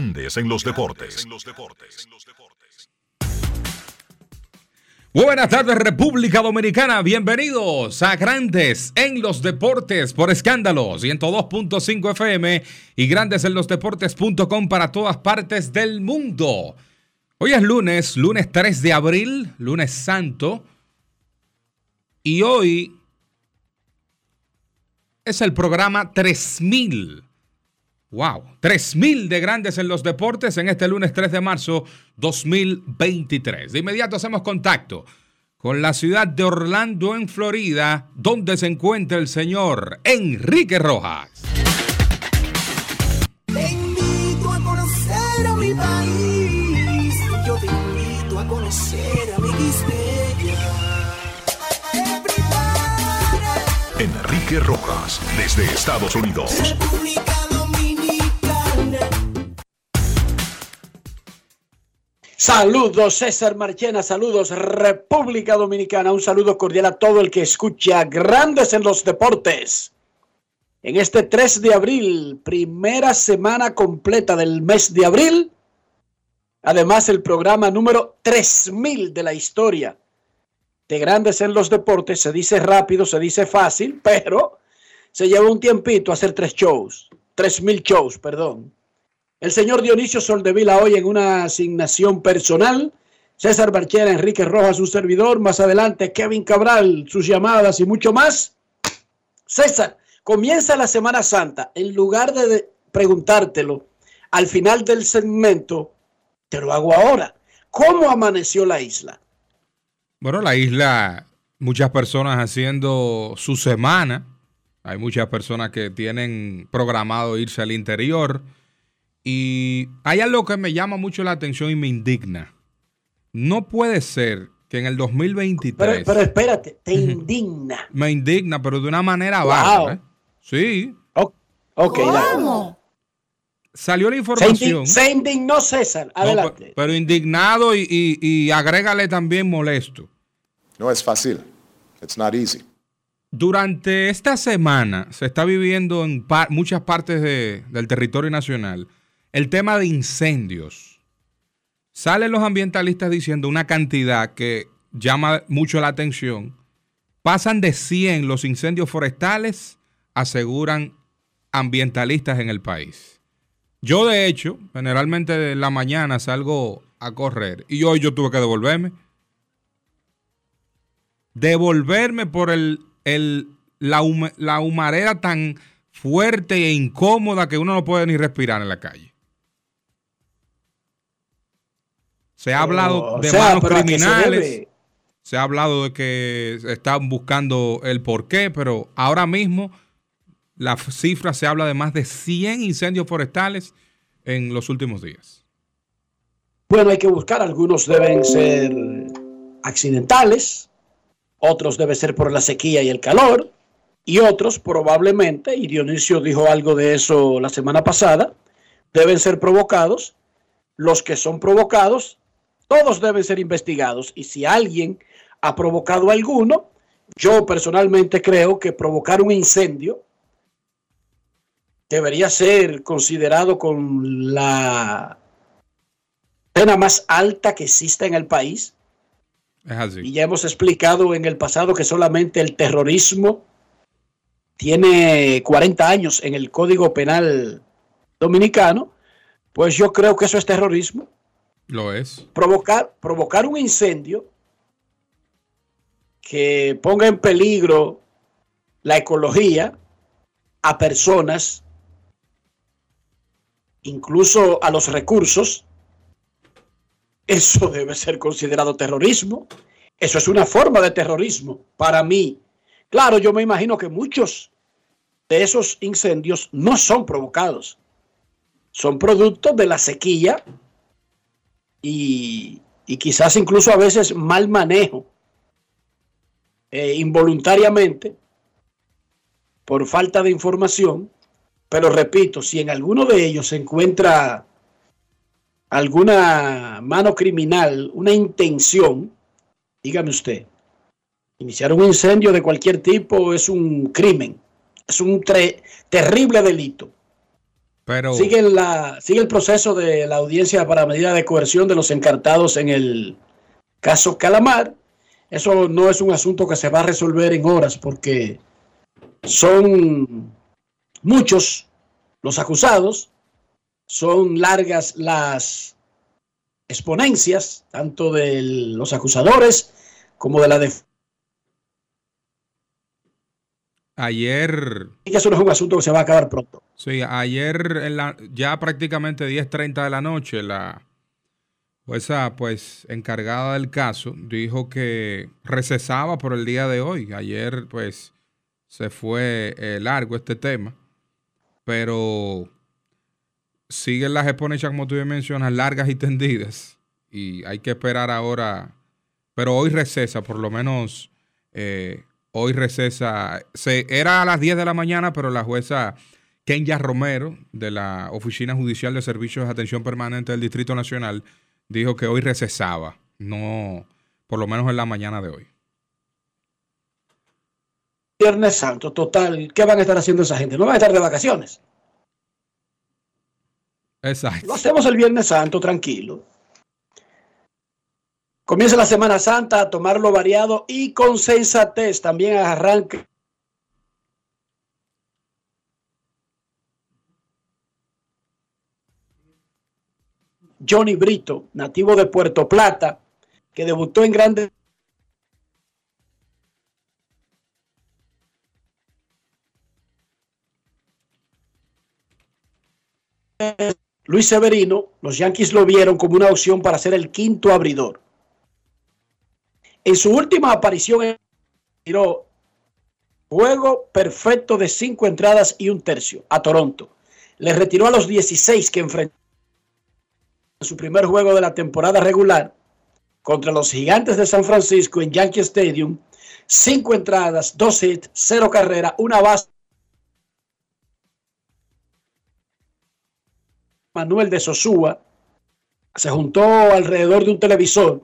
Grandes en los deportes. Buenas tardes República Dominicana, bienvenidos a Grandes en los Deportes por Escándalos 102.5 FM y Grandes en los Deportes.com para todas partes del mundo. Hoy es lunes, lunes 3 de abril, lunes santo, y hoy es el programa 3000 Wow, 3000 de grandes en los deportes en este lunes 3 de marzo 2023. De inmediato hacemos contacto con la ciudad de Orlando en Florida, donde se encuentra el señor Enrique Rojas. Te invito a conocer a mi país, yo te invito a conocer a mi Enrique Rojas, desde Estados Unidos. República Saludos César Marchena, saludos República Dominicana, un saludo cordial a todo el que escucha Grandes en los Deportes. En este 3 de abril, primera semana completa del mes de abril, además el programa número 3000 de la historia de Grandes en los Deportes, se dice rápido, se dice fácil, pero se lleva un tiempito hacer tres shows, 3000 shows, perdón. El señor Dionisio Soldevila hoy en una asignación personal. César Barchera, Enrique Rojas, su servidor. Más adelante, Kevin Cabral, sus llamadas y mucho más. César, comienza la Semana Santa. En lugar de preguntártelo al final del segmento, te lo hago ahora. ¿Cómo amaneció la isla? Bueno, la isla, muchas personas haciendo su semana. Hay muchas personas que tienen programado irse al interior y hay algo que me llama mucho la atención y me indigna. No puede ser que en el 2023. Pero, pero espérate, te indigna. Me indigna, pero de una manera baja. ¿eh? Sí. ok, ¿Cómo? Salió la información. Se, indignó César. Adelante. pero, indignado y, y, agrégale también molesto. No es fácil. It's not easy. Durante esta semana se está viviendo en muchas partes del territorio nacional el tema de incendios. Salen los ambientalistas diciendo una cantidad que llama mucho la atención. Pasan de 100 los incendios forestales, aseguran ambientalistas en el país. Yo, de hecho, generalmente en la mañana salgo a correr y hoy yo tuve que devolverme. Devolverme por el, la, la humareda tan fuerte e incómoda que uno no puede ni respirar en la calle. Se ha hablado de manos criminales. Se, ha hablado de que están buscando el porqué, pero ahora mismo la cifra se habla de más de 100 incendios forestales en los últimos días. Bueno, hay que buscar. Algunos deben ser accidentales, otros deben ser por la sequía y el calor, y otros probablemente, y Dionisio dijo algo de eso la semana pasada, deben ser provocados. Los que son provocados todos deben ser investigados y si alguien ha provocado alguno, yo personalmente creo que provocar un incendio debería ser considerado con la pena más alta que exista en el país. Y ya hemos explicado en el pasado que solamente el terrorismo tiene 40 años en el Código Penal Dominicano. Pues yo creo que eso es terrorismo. Lo es. Provocar, provocar un incendio que ponga en peligro la ecología a personas, incluso a los recursos, eso debe ser considerado terrorismo. Eso es una forma de terrorismo para mí. Claro, yo me imagino que muchos de esos incendios no son provocados. Son producto de la sequía y, y quizás incluso a veces mal manejo eh, involuntariamente por falta de información. Pero repito, si en alguno de ellos se encuentra alguna mano criminal, una intención, dígame usted, iniciar un incendio de cualquier tipo es un crimen, es un terrible delito. Sigue, sigue el proceso de la audiencia para medida de coerción de los encartados en el caso Calamar. Eso no es un asunto que se va a resolver en horas porque son muchos los acusados, son largas las exponencias, tanto de los acusadores como de la defensa. Ayer. Y eso no es un asunto que se va a acabar pronto. Sí, ayer en la, ya prácticamente 10:30 de la noche, la jueza, pues, encargada del caso, dijo que recesaba por el día de hoy. Ayer, pues, se fue eh, largo este tema, pero siguen las exponencias, como tú mencionas, largas y tendidas. Y hay que esperar ahora. Pero hoy recesa, por lo menos. Eh, hoy recesa. Se, era a las 10 de la mañana, pero la jueza Kenya Romero, de la Oficina Judicial de Servicios de Atención Permanente del Distrito Nacional, dijo que hoy recesaba, no, por lo menos en la mañana de hoy. Viernes Santo, total, ¿qué van a estar haciendo esa gente? No van a estar de vacaciones. Exacto. Lo hacemos el Viernes Santo, tranquilo. Comienza la Semana Santa a tomarlo variado y con sensatez. También arranque Johnny Brito, nativo de Puerto Plata, que debutó en grandes Luis Severino, los Yankees lo vieron como una opción para ser el quinto abridor. En su última aparición, tiró juego perfecto de cinco entradas y un tercio a Toronto. Le retiró a los 16 que enfrentó en su primer juego de la temporada regular contra los gigantes de San Francisco en Yankee Stadium. Cinco entradas, dos hits, cero carrera, una base. Manuel de Sosúa se juntó alrededor de un televisor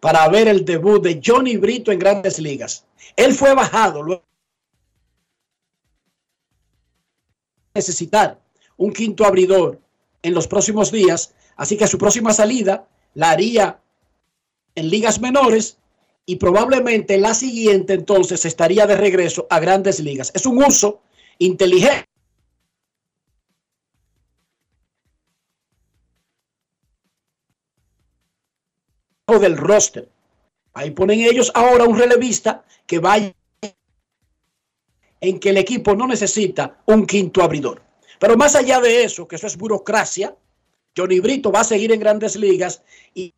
para ver el debut de Johnny Brito en grandes ligas. Él fue bajado luego necesitar un quinto abridor en los próximos días Así que su próxima salida la haría en ligas menores y probablemente la siguiente entonces estaría de regreso a grandes ligas. Es un uso inteligente. Del roster. Ahí ponen ellos ahora un relevista que vaya en que el equipo no necesita un quinto abridor. Pero más allá de eso, que eso es burocracia, Johnny Brito va a seguir en grandes ligas y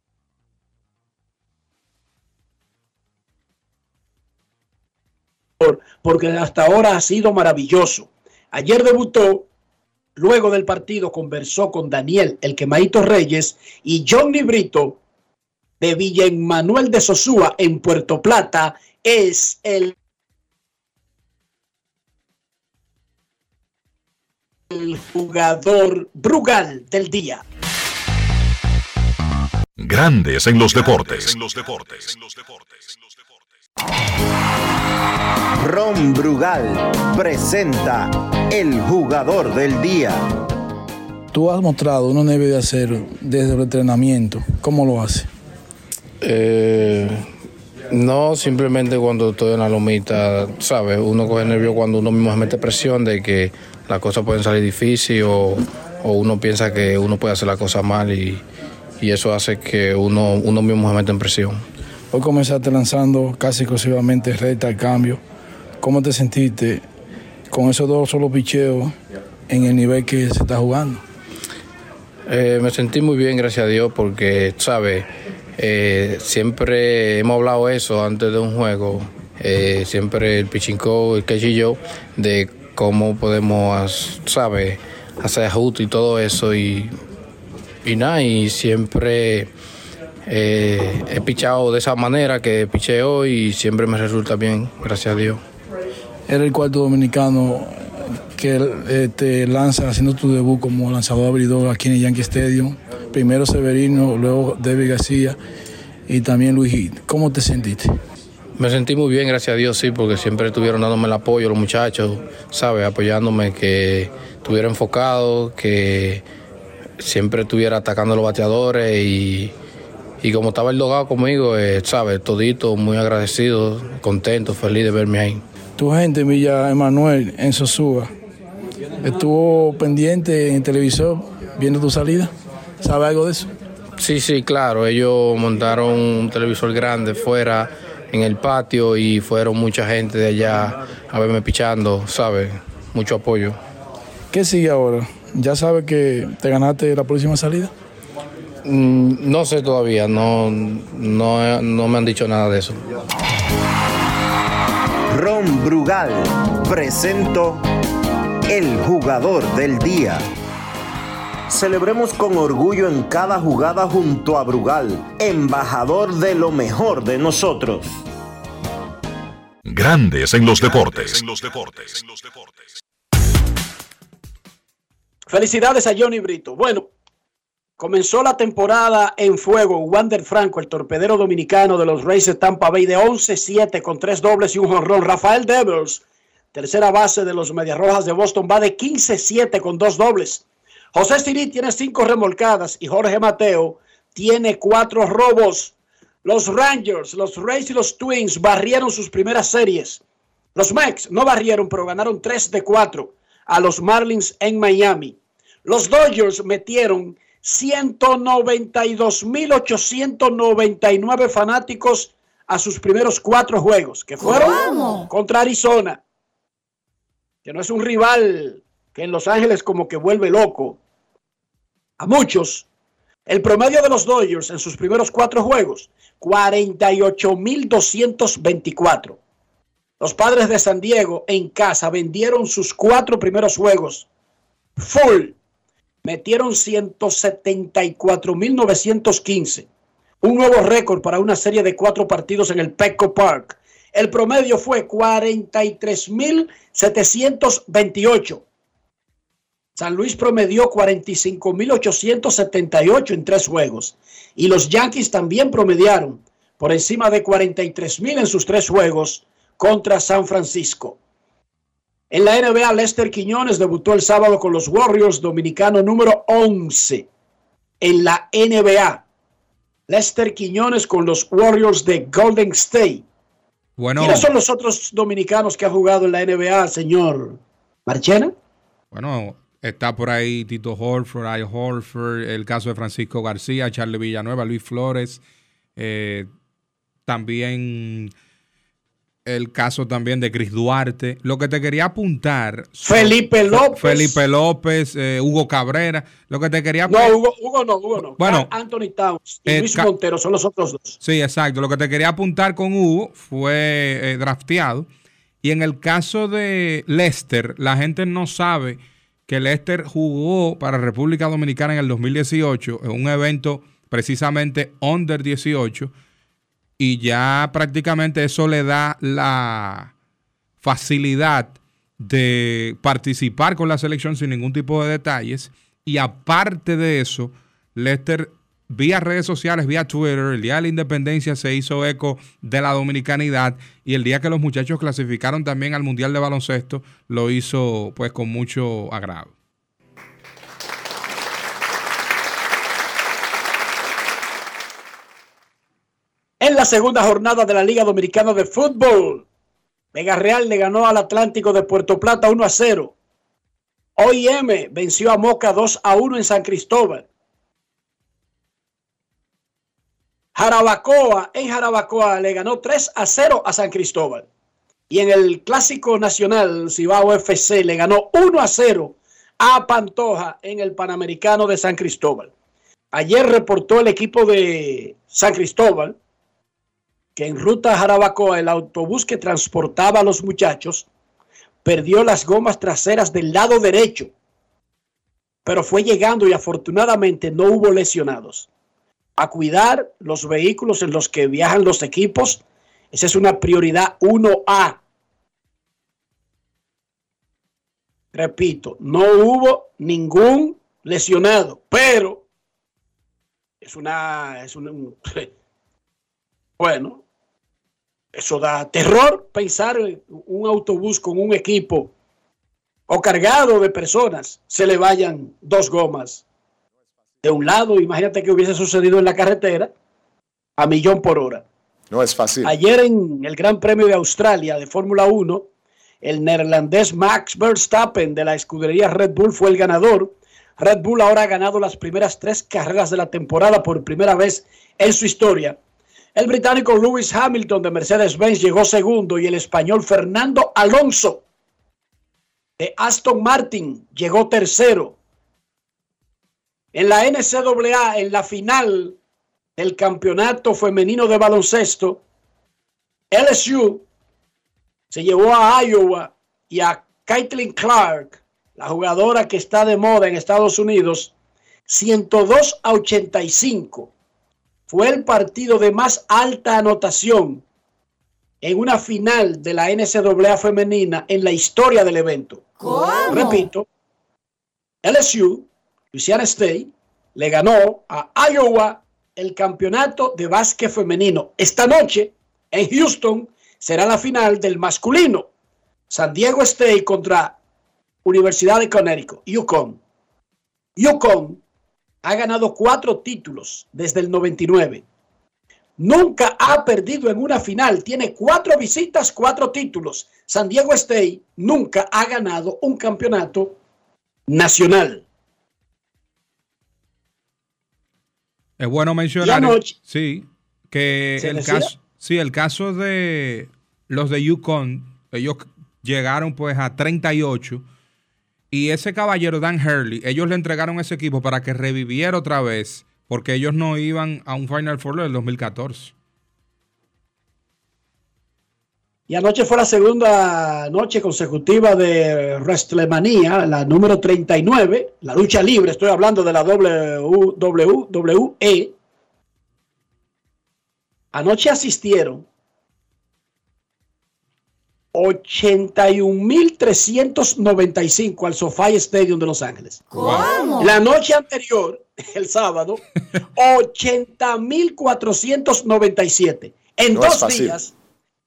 porque hasta ahora ha sido maravilloso. Ayer debutó, luego del partido conversó con Daniel, el quemadito Reyes, y Johnny Brito de Villa Manuel de Sosúa en Puerto Plata es el el jugador Brugal del día. Grandes en los deportes. En los deportes. Ron Brugal presenta el jugador del día. Tú has mostrado, uno debe de hacer desde el entrenamiento. ¿Cómo lo hace? Eh, no, simplemente cuando estoy en la lomita, ¿sabes? Uno coge nervio cuando uno mismo se mete presión de que las cosas pueden salir difíciles o, uno piensa que uno puede hacer la cosa mal y, y eso hace que uno, uno mismo se meta en presión. Hoy comenzaste lanzando casi exclusivamente recta al cambio. ¿Cómo te sentiste con esos dos solo picheos en el nivel que se está jugando? Eh, me sentí muy bien, gracias a Dios, porque, ¿sabes? Eh, siempre hemos hablado eso antes de un juego. Eh, siempre el pichinco, el catch y yo, de cómo podemos, ¿sabes? Hacer ajuste y todo eso. Y, y nada, y siempre eh, he pichado de esa manera que picheo y siempre me resulta bien, gracias a Dios. Era el cuarto dominicano que te lanza haciendo tu debut como lanzador abridor aquí en el Yankee Stadium. Primero Severino, luego David García y también Luis Gil. ¿Cómo te sentiste? Me sentí muy bien, gracias a Dios, sí, porque siempre estuvieron dándome el apoyo los muchachos, ¿sabes? Apoyándome, que estuviera enfocado, que siempre estuviera atacando a los bateadores y, y como estaba el dogado conmigo, eh, ¿sabes? Todito, muy agradecido, contento, feliz de verme ahí. Tu gente, Villa Emanuel, en Sosúa, estuvo pendiente en el televisor viendo tu salida. ¿Sabe algo de eso? Sí, sí, claro. Ellos montaron un televisor grande fuera en el patio y fueron mucha gente de allá a verme pichando, ¿sabes? Mucho apoyo. ¿Qué sigue ahora? ¿Ya sabes que te ganaste la próxima salida? Mm, no sé todavía, no, no, no me han dicho nada de eso. Ron Brugal presento el jugador del día. Celebremos con orgullo en cada jugada junto a Brugal, embajador de lo mejor de nosotros. Grandes en los deportes. Felicidades a Johnny Brito. Bueno, comenzó la temporada en fuego. Wander Franco, el torpedero dominicano de los Rays de Tampa Bay, de 11-7 con tres dobles y un jonrón. Rafael Devers, tercera base de los Medias Rojas de Boston, va de 15-7 con dos dobles. José Siri tiene cinco remolcadas y Jorge Mateo tiene cuatro robos. Los Rangers, los Rays y los Twins barrieron sus primeras series. Los Mex no barrieron, pero ganaron 3 de 4 a los Marlins en Miami. Los Dodgers metieron 192.899 fanáticos a sus primeros cuatro juegos, que fueron contra Arizona, que no es un rival que en Los Ángeles como que vuelve loco a muchos. El promedio de los Dodgers en sus primeros cuatro juegos, 48.224. Los padres de San Diego en casa vendieron sus cuatro primeros juegos full. Metieron 174.915. Un nuevo récord para una serie de cuatro partidos en el Petco Park. El promedio fue 43.728. San Luis promedió 45.878 en tres juegos. Y los Yankees también promediaron por encima de 43.000 en sus tres juegos contra San Francisco. En la NBA, Lester Quiñones debutó el sábado con los Warriors, dominicano número 11 en la NBA. Lester Quiñones con los Warriors de Golden State. Bueno, ¿Quiénes son los otros dominicanos que ha jugado en la NBA, señor Marchena? bueno, está por ahí Tito Horford, Al Horford, el caso de Francisco García, Charlie Villanueva, Luis Flores, eh, también el caso también de Chris Duarte. Lo que te quería apuntar. Felipe López. Felipe López, eh, Hugo Cabrera. Lo que te quería No, Hugo, Hugo no, Hugo no. Bueno, Anthony Towns y eh, Luis Montero son los otros dos. Sí, exacto. Lo que te quería apuntar con Hugo fue eh, drafteado. Y en el caso de Lester, la gente no sabe que Lester jugó para República Dominicana en el 2018, en un evento precisamente under 18, y ya prácticamente eso le da la facilidad de participar con la selección sin ningún tipo de detalles. Y aparte de eso, Lester vía redes sociales, vía Twitter, el día de la independencia se hizo eco de la dominicanidad y el día que los muchachos clasificaron también al Mundial de Baloncesto, lo hizo pues con mucho agrado. En la segunda jornada de la Liga Dominicana de Fútbol, Vega Real le ganó al Atlántico de Puerto Plata 1 a 0. OIM venció a Moca 2 a 1 en San Cristóbal. Jarabacoa, en Jarabacoa le ganó 3 a 0 a San Cristóbal. Y en el Clásico Nacional, Cibao FC le ganó 1 a 0 a Pantoja en el Panamericano de San Cristóbal. Ayer reportó el equipo de San Cristóbal que en ruta a Jarabacoa el autobús que transportaba a los muchachos perdió las gomas traseras del lado derecho, pero fue llegando y afortunadamente no hubo lesionados. A cuidar los vehículos en los que viajan los equipos, esa es una prioridad 1A. Repito, no hubo ningún lesionado, pero es una, es un, bueno, eso da terror pensar en un autobús con un equipo o cargado de personas se le vayan dos gomas de un lado. Imagínate que hubiese sucedido en la carretera a millón por hora. No es fácil. Ayer en el Gran Premio de Australia de Fórmula 1, el neerlandés Max Verstappen de la escudería Red Bull fue el ganador. Red Bull ahora ha ganado las primeras tres carreras de la temporada por primera vez en su historia. El británico Lewis Hamilton de Mercedes-Benz llegó segundo y el español Fernando Alonso de Aston Martin llegó tercero. En la NCAA, en la final del campeonato femenino de baloncesto, LSU se llevó a Iowa y a Caitlin Clark, la jugadora que está de moda en Estados Unidos, 102 a 85. Fue el partido de más alta anotación en una final de la NCAA femenina en la historia del evento. Repito, LSU, Louisiana State, le ganó a Iowa el campeonato de básquet femenino. Esta noche en Houston será la final del masculino. San Diego State contra Universidad de Connecticut, Yukon. Yukon ha ganado cuatro títulos desde el 99. Nunca ha perdido en una final. Tiene cuatro visitas, cuatro títulos. San Diego State nunca ha ganado un campeonato nacional. Es bueno mencionar. Anoche- sí, que ¿Se el decía? caso, sí, el caso de los de Yukon, ellos llegaron pues a 38 y ese caballero Dan Hurley, ellos le entregaron ese equipo para que reviviera otra vez porque ellos no iban a un Final Four del 2014. Y anoche fue la segunda noche consecutiva de WrestleMania, la número 39, la lucha libre, estoy hablando de la WWE. Anoche asistieron 81.395 al SoFi Stadium de Los Ángeles. La noche anterior, el sábado, 80.497. En No dos días,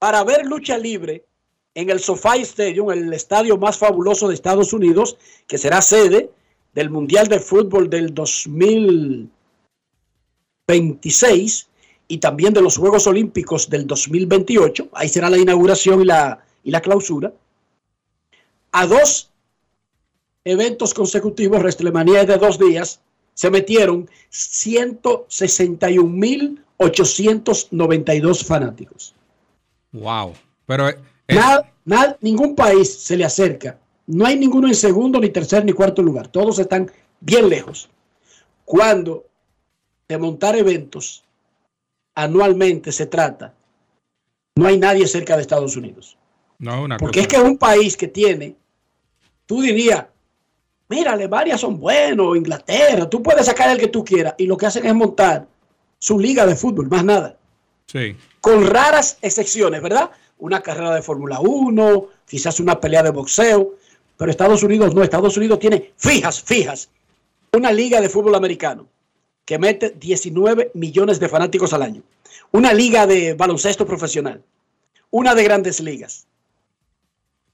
para ver lucha libre en el SoFi Stadium, el estadio más fabuloso de Estados Unidos, que será sede del Mundial de Fútbol del 2026 y también de los Juegos Olímpicos del 2028. Ahí será la inauguración y la, y la clausura. A dos eventos consecutivos, WrestleMania es de dos días, se metieron 161.892 fanáticos. Wow. Pero eh, es- Nada, nada- ningún país se le acerca. No hay ninguno en segundo, ni tercer, ni cuarto lugar. Todos están bien lejos. Cuando de montar eventos anualmente se trata, no hay nadie cerca de Estados Unidos. no, una Porque es que un país que tiene, tú dirías, mira, Alemania son buenos, Inglaterra, tú puedes sacar el que tú quieras. Y lo que hacen es montar su liga de fútbol, más nada Con raras excepciones, ¿verdad? Una carrera de Fórmula 1, quizás una pelea de boxeo, pero Estados Unidos no, Estados Unidos tiene fijas, fijas, una liga de fútbol americano que mete 19 millones de fanáticos al año, una liga de baloncesto profesional, una de grandes ligas,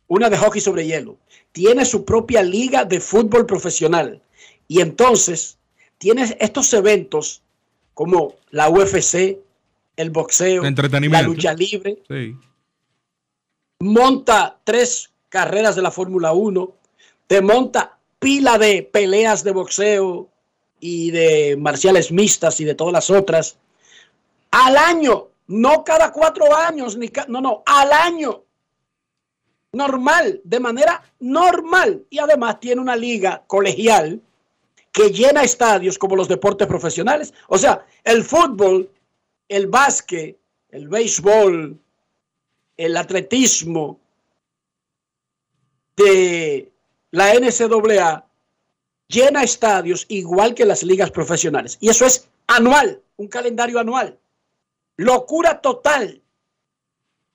una de hockey sobre hielo, tiene su propia liga de fútbol profesional y entonces tienes estos eventos como la UFC, el boxeo, la lucha libre, Sí. monta tres carreras de la Fórmula 1, te monta pila de peleas de boxeo y de marciales mixtas y de todas las otras. Al año, no cada cuatro años, ni ca- no, no, al año. Normal, de manera normal. Y además tiene una liga colegial que llena estadios como los deportes profesionales. O sea, el fútbol, el básquet, el béisbol, el atletismo de la NCAA llena estadios igual que las ligas profesionales. Y eso es anual, un calendario anual. Locura total.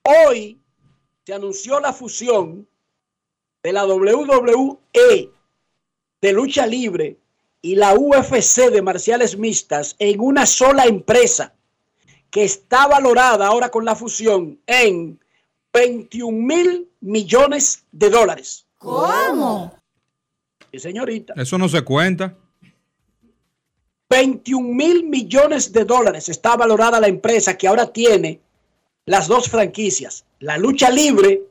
Hoy se anunció la fusión de la WWE de lucha libre y la UFC de marciales mixtas en una sola empresa que está valorada ahora con la fusión en 21 mil millones de dólares. ¿Cómo? Sí, señorita. Eso no se cuenta. 21 mil millones de dólares está valorada la empresa que ahora tiene las dos franquicias, la lucha libre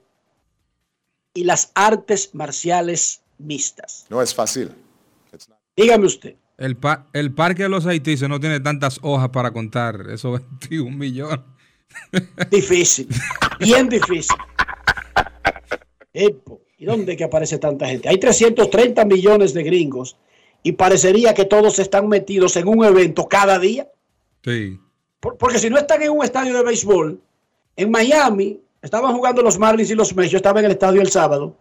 y las artes marciales mixtas. No es fácil. Dígame usted. El, pa- el parque de los haitises no tiene tantas hojas para contar esos 21 millones. Difícil, bien difícil. ¿Y dónde que aparece tanta gente? Hay 330 millones de gringos y parecería que todos están metidos en un evento cada día. Sí. Por- Porque si no están en un estadio de béisbol, en Miami estaban jugando los Marlins y los Mets, yo estaba en el estadio el sábado,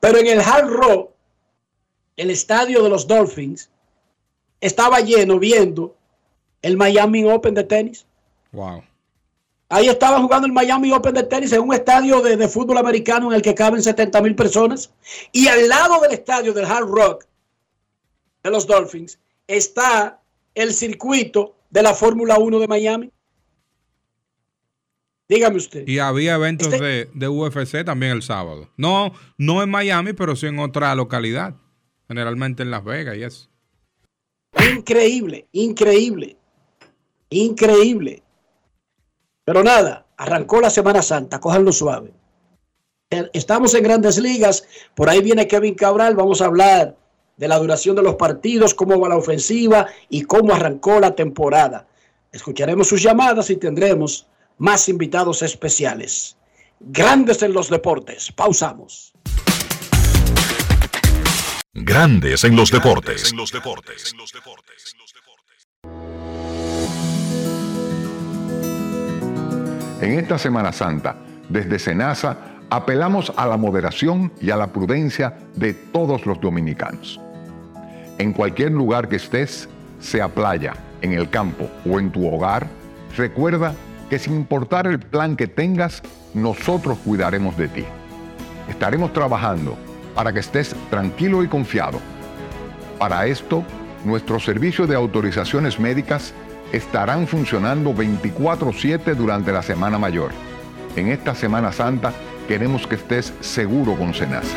pero en el Hard Rock, el estadio de los Dolphins, estaba lleno viendo el Miami Open de tenis. Wow. Ahí estaban jugando el Miami Open de tenis en un estadio de, de fútbol americano en el que caben 70 mil personas. Y al lado del estadio del Hard Rock de los Dolphins está el circuito de la Fórmula 1 de Miami. Dígame usted. Y había eventos Este- de, de UFC también el sábado. No, no en Miami, pero sí en otra localidad. Generalmente en Las Vegas y eso. Increíble, increíble, increíble. Pero nada, arrancó la Semana Santa, cójanlo suave. Eh, Estamos en grandes ligas, por ahí viene Kevin Cabral, vamos a hablar de la duración de los partidos, cómo va la ofensiva y cómo arrancó la temporada. Escucharemos sus llamadas y tendremos más invitados especiales. Grandes en los deportes. Pausamos. Grandes en los deportes. En los deportes. En esta Semana Santa, desde Senasa, apelamos a la moderación y a la prudencia de todos los dominicanos. En cualquier lugar que estés, sea playa, en el campo o en tu hogar, recuerda que sin importar el plan que tengas, nosotros cuidaremos de ti. Estaremos trabajando para que estés tranquilo y confiado. Para esto, nuestros servicios de autorizaciones médicas estarán funcionando 24/7 durante la Semana Mayor. En esta Semana Santa queremos que estés seguro con Senasa.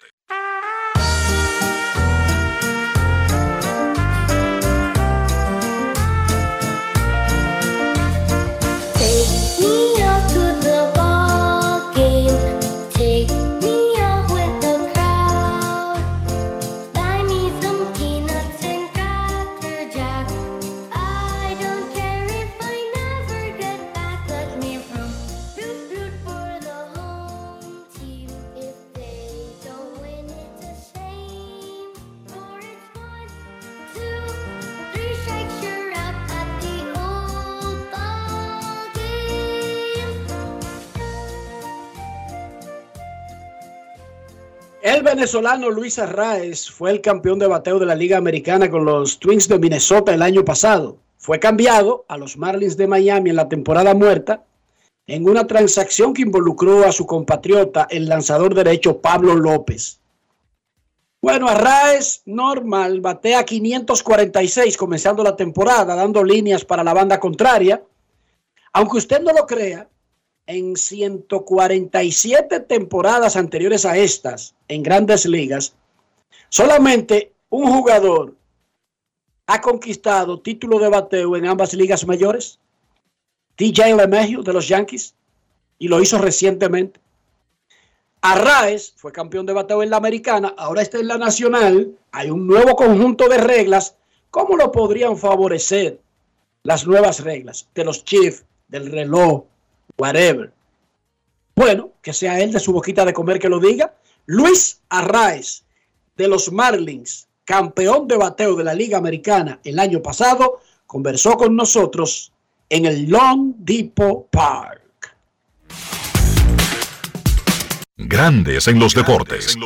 El venezolano Luis Arraez fue el campeón de bateo de la Liga Americana con los Twins de Minnesota el año pasado. Fue cambiado a los Marlins de Miami en la temporada muerta en una transacción que involucró a su compatriota, el lanzador derecho Pablo López. Bueno, Arraez normal, batea 546 comenzando la temporada, dando líneas para la banda contraria. Aunque usted no lo crea, en 147 temporadas anteriores a estas, en grandes ligas, solamente un jugador ha conquistado título de bateo en ambas ligas mayores. DJ LeMahieu de los Yankees y lo hizo recientemente. Arraez fue campeón de bateo en la americana, ahora está en la nacional. Hay un nuevo conjunto de reglas. ¿Cómo lo podrían favorecer las nuevas reglas de los Chiefs, del reloj, whatever? Bueno, que sea él de su boquita de comer que lo diga. Luis Arraez de los Marlins, campeón de bateo de la Liga Americana el año pasado, conversó con nosotros en el Long Depot Park. Grandes en los deportes.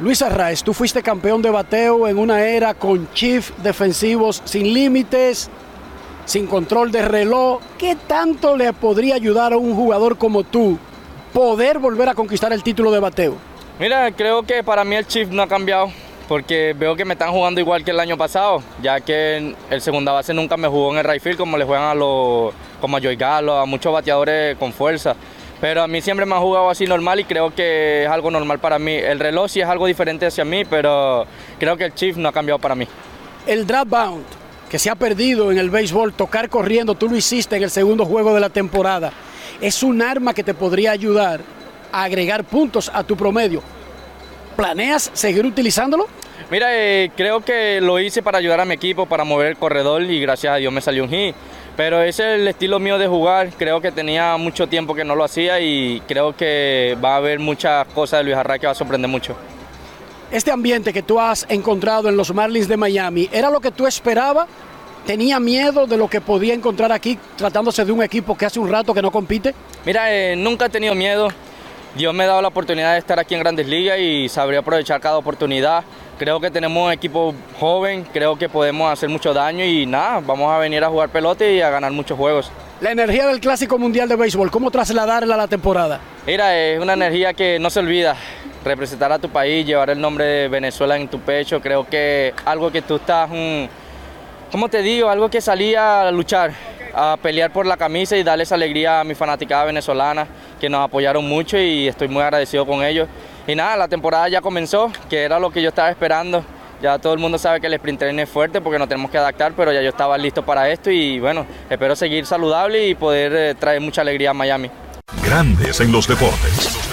Luis Arraez, tú fuiste campeón de bateo en una era con chief defensivos sin límites, sin control de reloj. ¿Qué tanto le podría ayudar a un jugador como tú poder volver a conquistar el título de bateo? Mira, creo que para mí el Chief no ha cambiado porque veo que me están jugando igual que el año pasado, ya que el segunda base nunca me jugó en el right field como le juegan a los como a Joey Galo, a muchos bateadores con fuerza. Pero a mí siempre me ha jugado así normal y creo que es algo normal para mí. El reloj sí es algo diferente hacia mí, pero creo que el Chief no ha cambiado para mí. El draft bound que se ha perdido en el béisbol, tocar corriendo, tú lo hiciste en el segundo juego de la temporada, es un arma que te podría ayudar a agregar puntos a tu promedio. ¿Planeas seguir utilizándolo? Mira, eh, creo que lo hice para ayudar a mi equipo, para mover el corredor y gracias a Dios me salió un hit. Pero ese es el estilo mío de jugar. Creo que tenía mucho tiempo que no lo hacía y creo que va a haber muchas cosas de Luis Arraez que va a sorprender mucho. Este ambiente que tú has encontrado en los Marlins de Miami, ¿era lo que tú esperabas? ¿Tenía miedo de lo que podía encontrar aquí tratándose de un equipo que hace un rato que no compite? Mira, eh, nunca he tenido miedo. Dios me ha dado la oportunidad de estar aquí en Grandes Ligas y sabré aprovechar cada oportunidad. Creo que tenemos un equipo joven, creo que podemos hacer mucho daño y nada, vamos a venir a jugar pelota y a ganar muchos juegos. La energía del Clásico Mundial de Béisbol, ¿cómo trasladarla a la temporada? Mira, es una energía que no se olvida. Representar a tu país, llevar el nombre de Venezuela en tu pecho, creo que algo que tú estás, mm, ¿cómo te digo? Algo que salía a luchar, a pelear por la camisa y darles alegría a mi fanaticada venezolana, que nos apoyaron mucho y estoy muy agradecido con ellos. Y nada, la temporada ya comenzó, que era lo que yo estaba esperando. Ya todo el mundo sabe que el sprint training es fuerte porque nos tenemos que adaptar, pero ya yo estaba listo para esto y bueno, espero seguir saludable y poder eh, traer mucha alegría a Miami. Grandes en los deportes.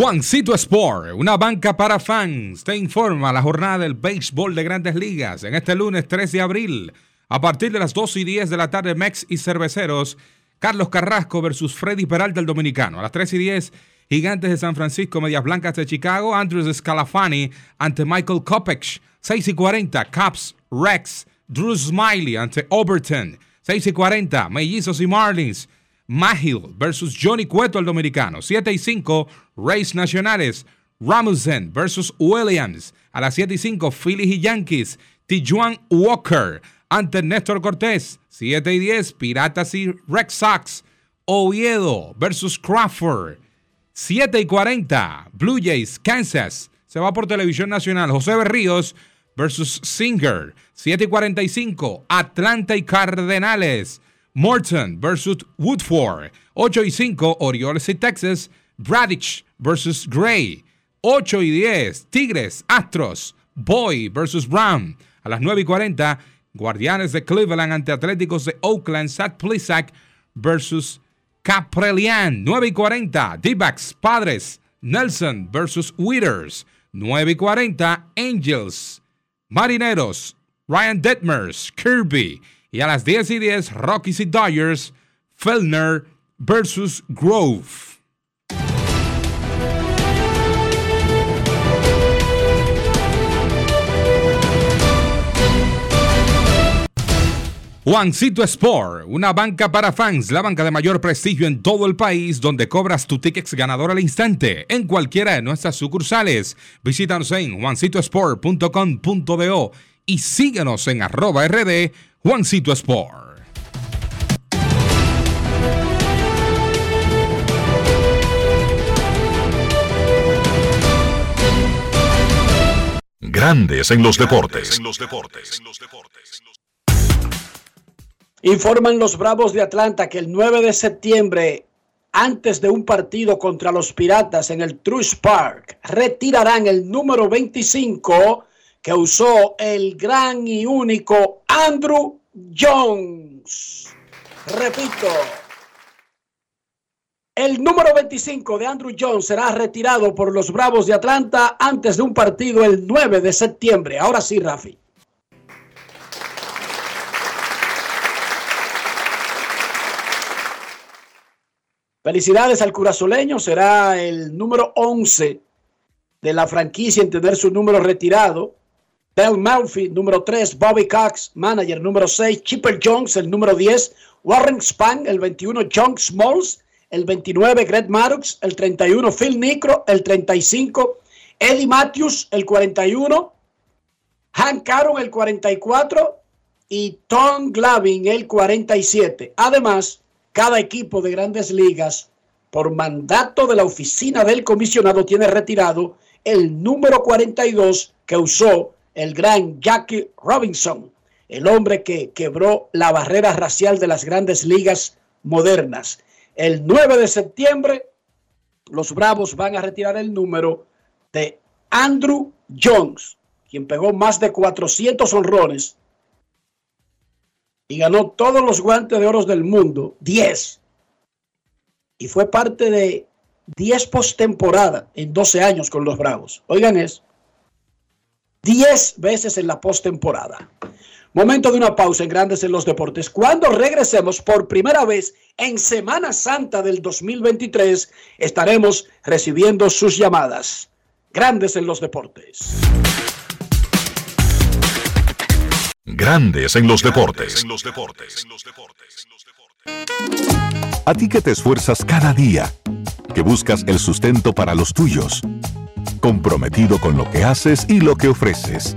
Juancito Sport, una banca para fans, te informa la jornada del béisbol de grandes ligas en este lunes 3 de abril. A partir de las 2 y 10 de la tarde, Mex y Cerveceros, Carlos Carrasco versus Freddy Peralta, el dominicano. A las 3 y 10, Gigantes de San Francisco, Medias Blancas de Chicago, Andrews Scalafani ante Michael Kopech. 6 y 40, Caps, Rex, Drew Smiley ante Overton. 6 y 40, Mellizos y Marlins. Mahill versus Johnny Cueto, el dominicano. 7 y 5, Rays Nacionales. Ramusen versus Williams. A las 7 y 5, Phillies y Yankees. Tijuan Walker ante Néstor Cortés. 7 y 10, Piratas y Red Sox. Oviedo versus Crawford. 7 y 40, Blue Jays, Kansas. Se va por televisión nacional. José Berríos versus Singer. 7 y 45, Atlanta y Cardenales. Morton versus Woodford. 8 y 5, Orioles y Texas. Bradich versus Gray. 8 y 10, Tigres, Astros. Boy versus Brown. A las 9 y 40, Guardianes de Cleveland ante Atléticos de Oakland. Zach Plisak versus Caprelian. 9 y 40, D-backs, Padres. Nelson versus Witters. 9 y 40, Angels. Marineros. Ryan Detmers, Kirby. Y a las 10 y 10, Rockies y Dodgers, Fellner versus Grove. Juancito Sport, una banca para fans, la banca de mayor prestigio en todo el país, donde cobras tu tickets ganador al instante en cualquiera de nuestras sucursales. Visítanos en juancitosport.com.do y síguenos en arroba rd Juancito Sport. Grandes en los deportes. Informan los Bravos de Atlanta que el 9 de septiembre, antes de un partido contra los Piratas en el Truist Park, retirarán el número 25 que usó el gran y único Andrew Jones. Repito, el número 25 de Andrew Jones será retirado por los Bravos de Atlanta antes de un partido el 9 de septiembre. Ahora sí, Rafi. Felicidades al curazoleño, será el número 11 de la franquicia en tener su número retirado. Bell Murphy, número 3, Bobby Cox, manager, número 6, Chipper Jones, el número 10, Warren Spang, el 21, John Smalls, el 29, Greg Maddux, el 31, Phil Nicro, el 35, Eddie Matthews, el 41, Hank Aaron, el 44 y Tom Glavin, el 47. Además, cada equipo de grandes ligas, por mandato de la oficina del comisionado, tiene retirado el número 42 que usó el gran Jackie Robinson, el hombre que quebró la barrera racial de las grandes ligas modernas. El 9 de septiembre, los Bravos van a retirar el número de Andrew Jones, quien pegó más de 400 honrones y ganó todos los guantes de oro del mundo, 10. Y fue parte de 10 postemporada en 12 años con los Bravos. Oigan eso. 10 veces en la postemporada. Momento de una pausa en Grandes en los Deportes. Cuando regresemos por primera vez en Semana Santa del 2023, estaremos recibiendo sus llamadas. Grandes en los Deportes. Grandes en los deportes. A ti que te esfuerzas cada día, que buscas el sustento para los tuyos, comprometido con lo que haces y lo que ofreces.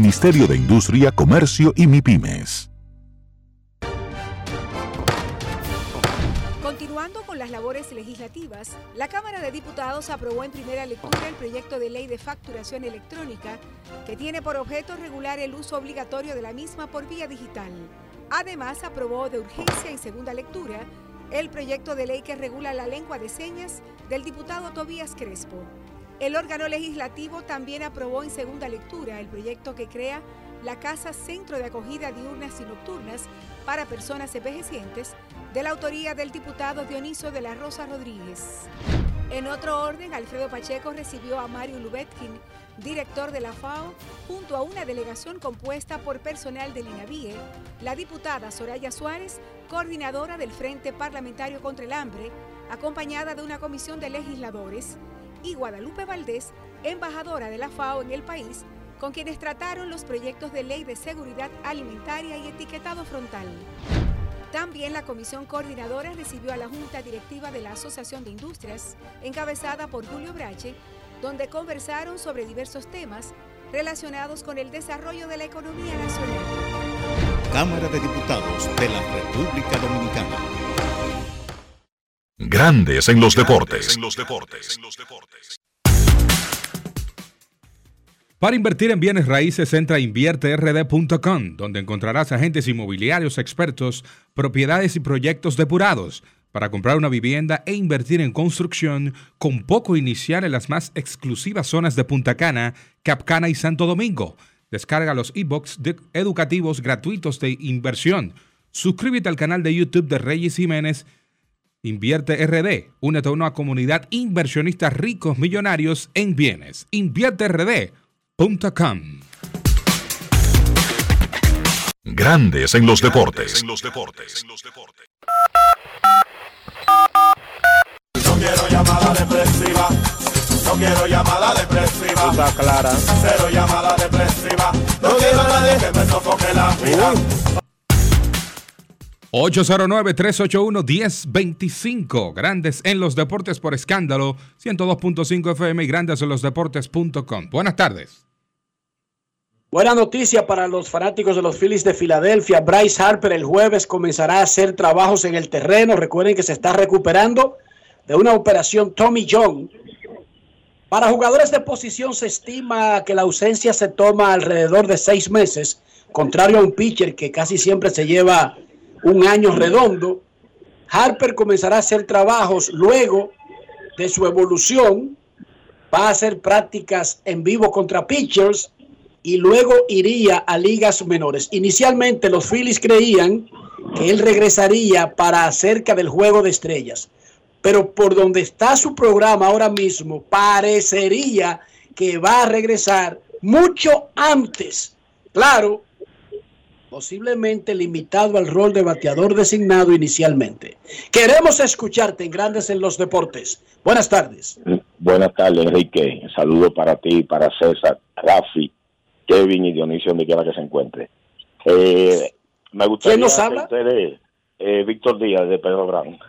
de Industria, Comercio y MIPIMES. Continuando con las labores legislativas, la Cámara de Diputados aprobó en primera lectura el proyecto de ley de facturación electrónica que tiene por objeto regular el uso obligatorio de la misma por vía digital. Además, aprobó de urgencia en segunda lectura el proyecto de ley que regula la lengua de señas del diputado Tobías Crespo. El órgano legislativo también aprobó en segunda lectura el proyecto que crea la Casa Centro de Acogida Diurnas y Nocturnas para Personas Envejecientes, de la autoría del diputado Dioniso de la Rosa Rodríguez. En otro orden, Alfredo Pacheco recibió a Mario Lubetkin, director de la FAO, junto a una delegación compuesta por personal del INAVIE, la diputada Soraya Suárez, coordinadora del Frente Parlamentario contra el Hambre, acompañada de una comisión de legisladores, y Guadalupe Valdés, embajadora de la FAO en el país, con quienes trataron los proyectos de ley de seguridad alimentaria y etiquetado frontal. También la comisión coordinadora recibió a la Junta Directiva de la Asociación de Industrias, encabezada por Julio Brache, donde conversaron sobre diversos temas relacionados con el desarrollo de la economía nacional. Cámara de Diputados de la República Dominicana. Grandes en los deportes. Para invertir en bienes raíces, entra a invierterd.com, donde encontrarás agentes inmobiliarios expertos, propiedades y proyectos depurados para comprar una vivienda e invertir en construcción con poco inicial en las más exclusivas zonas de Punta Cana, Capcana y Santo Domingo. Descarga los e-books educativos gratuitos de inversión Suscríbete al canal de YouTube de Reyes Jiménez. Invierte RD. Únete a una comunidad inversionista ricos millonarios en bienes. InvierteRD.com. Grandes en los deportes. No quiero llamada depresiva. No quiero llamada depresiva. Está clara. Cero llamada depresiva. No quiero a nadie que me sofoque la vida. 809-381-1025. Grandes en los deportes por escándalo. 102.5 FM y grandes en los deportes.com. Buenas tardes. Buena noticia para los fanáticos de los Phillies de Filadelfia. Bryce Harper el jueves comenzará a hacer trabajos en el terreno. Recuerden que se está recuperando de una operación Tommy John. Para jugadores de posición se estima que la ausencia se toma alrededor de seis meses, contrario a un pitcher que casi siempre se lleva un año redondo. Harper comenzará a hacer trabajos luego de su evolución. Va a hacer prácticas en vivo contra pitchers y luego iría a ligas menores. Inicialmente los Phillies creían que él regresaría para cerca del juego de estrellas, pero por donde está su programa ahora mismo, parecería que va a regresar mucho antes. Claro, posiblemente limitado al rol de bateador designado inicialmente. Queremos escucharte en Grandes en los Deportes. Buenas tardes. Buenas tardes, Enrique. Saludos para ti, para César, Rafi, Kevin y Dionisio, donde quiera que se encuentre. Eh, me gustaría ¿Quién nos habla? ustedes, eh, Víctor Díaz de Pedro Brown.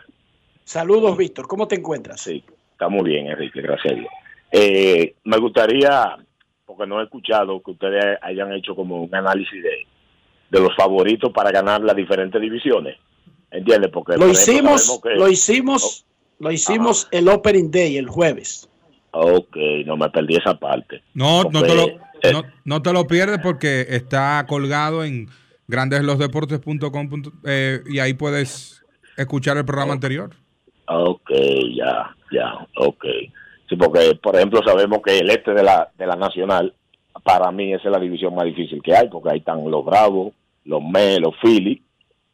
Saludos, Víctor. ¿Cómo te encuentras? Sí, está muy bien, Enrique, gracias a Dios. Eh, me gustaría, porque no he escuchado que ustedes hayan hecho como un análisis de, de los favoritos para ganar las diferentes divisiones. ¿Entiendes? Porque Lo por ejemplo, hicimos, que- lo hicimos, lo hicimos el Opening Day, el jueves. Ok, no me perdí esa parte. No, no te, lo, eh, no, no te lo pierdes porque está colgado en grandeslosdeportes.com eh, y ahí puedes escuchar el programa anterior. Ok, ya, ya, ok. Sí, porque, por ejemplo, sabemos que el este de la, de la Nacional, para mí, esa es la división más difícil que hay, porque ahí están los Bravos, los Mets, los Phillies,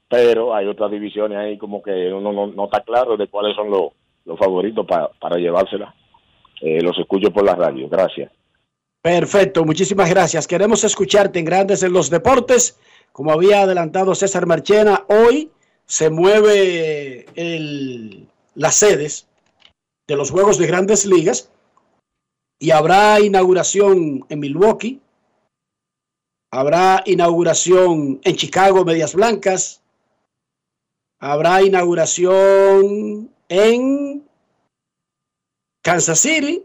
pero hay otras divisiones ahí como que uno no, no está claro de cuáles son los, los favoritos pa- para llevársela. Eh, los escucho por la radio, gracias. Perfecto, muchísimas gracias. Queremos escucharte en Grandes en los Deportes. Como había adelantado César Marchena, hoy se mueve el- las sedes de los Juegos de Grandes Ligas y habrá inauguración en Milwaukee, habrá inauguración en Chicago, Medias Blancas, habrá inauguración en Kansas City,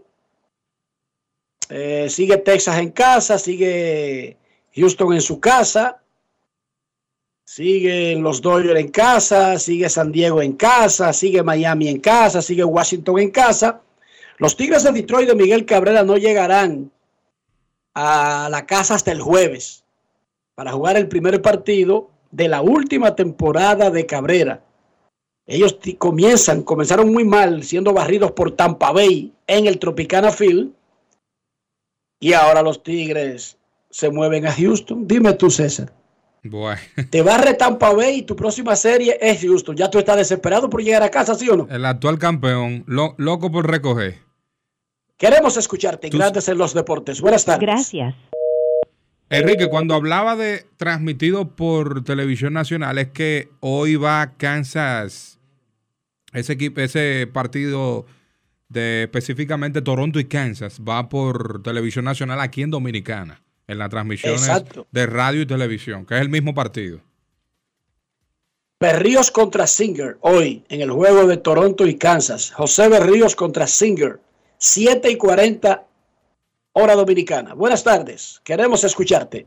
eh, sigue Texas en casa, sigue Houston en su casa, siguen los Dodgers en casa, sigue San Diego en casa, sigue Miami en casa, sigue Washington en casa. Los Tigres de Detroit de Miguel Cabrera no llegarán a la casa hasta el jueves para jugar el primer partido de la última temporada de Cabrera. Ellos comienzan, comenzaron muy mal siendo barridos por Tampa Bay en el Tropicana Field y ahora los Tigres se mueven a Houston. Dime tú, César. Bueno, Te barre Tampa Bay y tu próxima serie es Houston. Ya tú estás desesperado por llegar a casa, ¿sí o no? el actual campeón, lo- loco por recoger. Queremos escucharte en Grandes en los Deportes. Buenas tardes. Gracias. Enrique, cuando hablaba de transmitido por televisión nacional, es que hoy va Kansas, ese equipo, ese partido de específicamente Toronto y Kansas, va por televisión nacional aquí en Dominicana, en las transmisiones Exacto. de radio y televisión, que es el mismo partido. Berríos contra Singer hoy en el juego de Toronto y Kansas. José Berríos contra Singer. 7 y 40 hora dominicana. Buenas tardes. Queremos escucharte.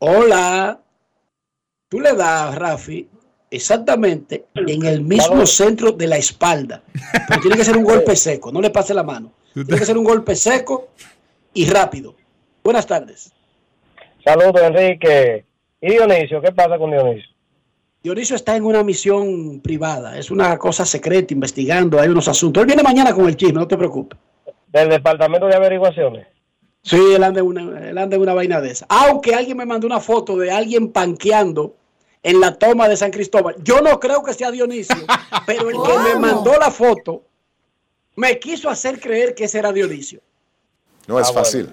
Hola. Tú le das, Rafi, exactamente en el mismo centro de la espalda. Pero tiene que ser un golpe seco. No le pase la mano. Tiene que ser un golpe seco y rápido. Buenas tardes. Saludos, Enrique. ¿Y Dionisio? ¿Qué pasa con Dionisio? Dionisio está en una misión privada, es una cosa secreta, investigando, hay unos asuntos. Él viene mañana con el chisme, no te preocupes. Del Departamento de Averiguaciones. Sí, él anda, en una, él anda en una vaina de esa. Aunque alguien me mandó una foto de alguien panqueando en la toma de San Cristóbal. Yo no creo que sea Dionisio, pero el que me mandó la foto me quiso hacer creer que ese era Dionisio. No es fácil.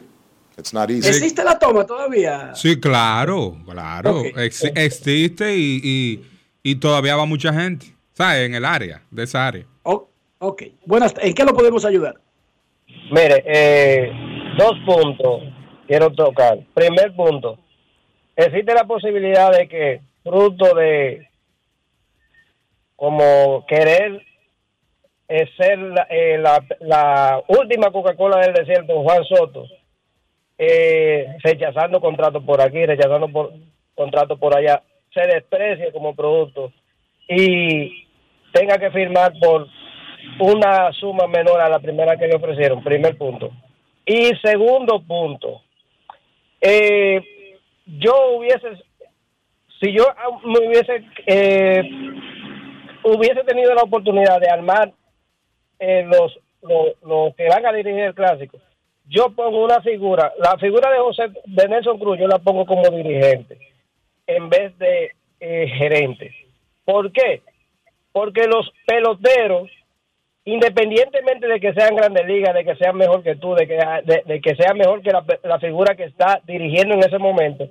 It's not easy. ¿Existe la toma todavía? Sí, claro, claro. Ex- existe y, y- y todavía va mucha gente, ¿sabes? En el área, de esa área. Oh, ok. Buenas, ¿en qué lo podemos ayudar? Mire, eh, dos puntos quiero tocar. Primer punto, existe la posibilidad de que fruto de como querer eh, ser la, eh, la- la última Coca-Cola del desierto, Juan Soto, eh, rechazando contratos por aquí, rechazando por contratos por allá, se desprecie como producto y tenga que firmar por una suma menor a la primera que le ofrecieron, primer punto. Y segundo punto, eh, yo hubiese, si yo ah, me hubiese, eh, hubiese tenido la oportunidad de armar eh, los, los, los que van a dirigir el clásico, yo pongo una figura, la figura de José, de Nelson Cruz, yo la pongo como dirigente en vez de eh, gerente. ¿Por qué? Porque los peloteros, independientemente de que sean grandes ligas, de que sean mejor que tú, de que, de, que sean mejor que la, la figura que está dirigiendo en ese momento,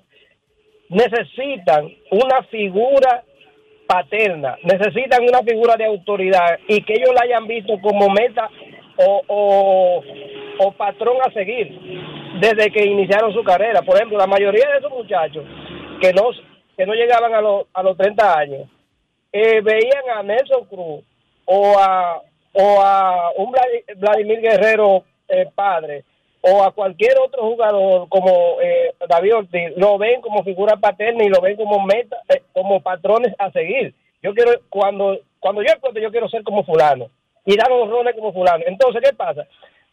necesitan una figura paterna, necesitan una figura de autoridad y que ellos la hayan visto como meta o, o, patrón a seguir desde que iniciaron su carrera. Por ejemplo, la mayoría de esos muchachos que no, que no llegaban a, los a los 30 años, eh, veían a Nelson Cruz o a, o a un Vladi- Vladimir Guerrero eh, padre o a cualquier otro jugador como eh, David Ortiz, lo ven como figura paterna y lo ven como meta, eh, como patrones a seguir. Yo quiero, cuando cuando yo explote, yo quiero ser como fulano y dar honrones como fulano. Entonces, ¿qué pasa?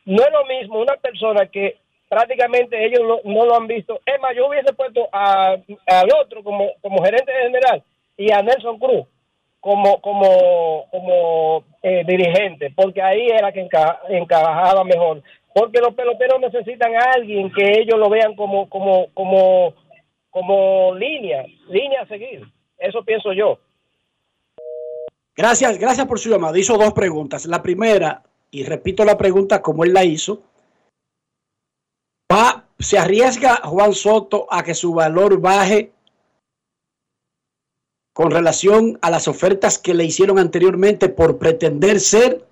No es lo mismo una persona que prácticamente ellos lo- no lo han visto. Es más, yo hubiese puesto a, al otro como, como gerente general y a Nelson Cruz como como como eh, dirigente, porque ahí era que enca- encajaba mejor. Porque los peloteros necesitan a alguien que ellos lo vean como como como como línea, línea a seguir. Eso pienso yo. Gracias, gracias por su llamada. Hizo dos preguntas. La primera, y repito la pregunta como él la hizo, va, ¿se arriesga Juan Soto a que su valor baje con relación a las ofertas que le hicieron anteriormente por pretender ser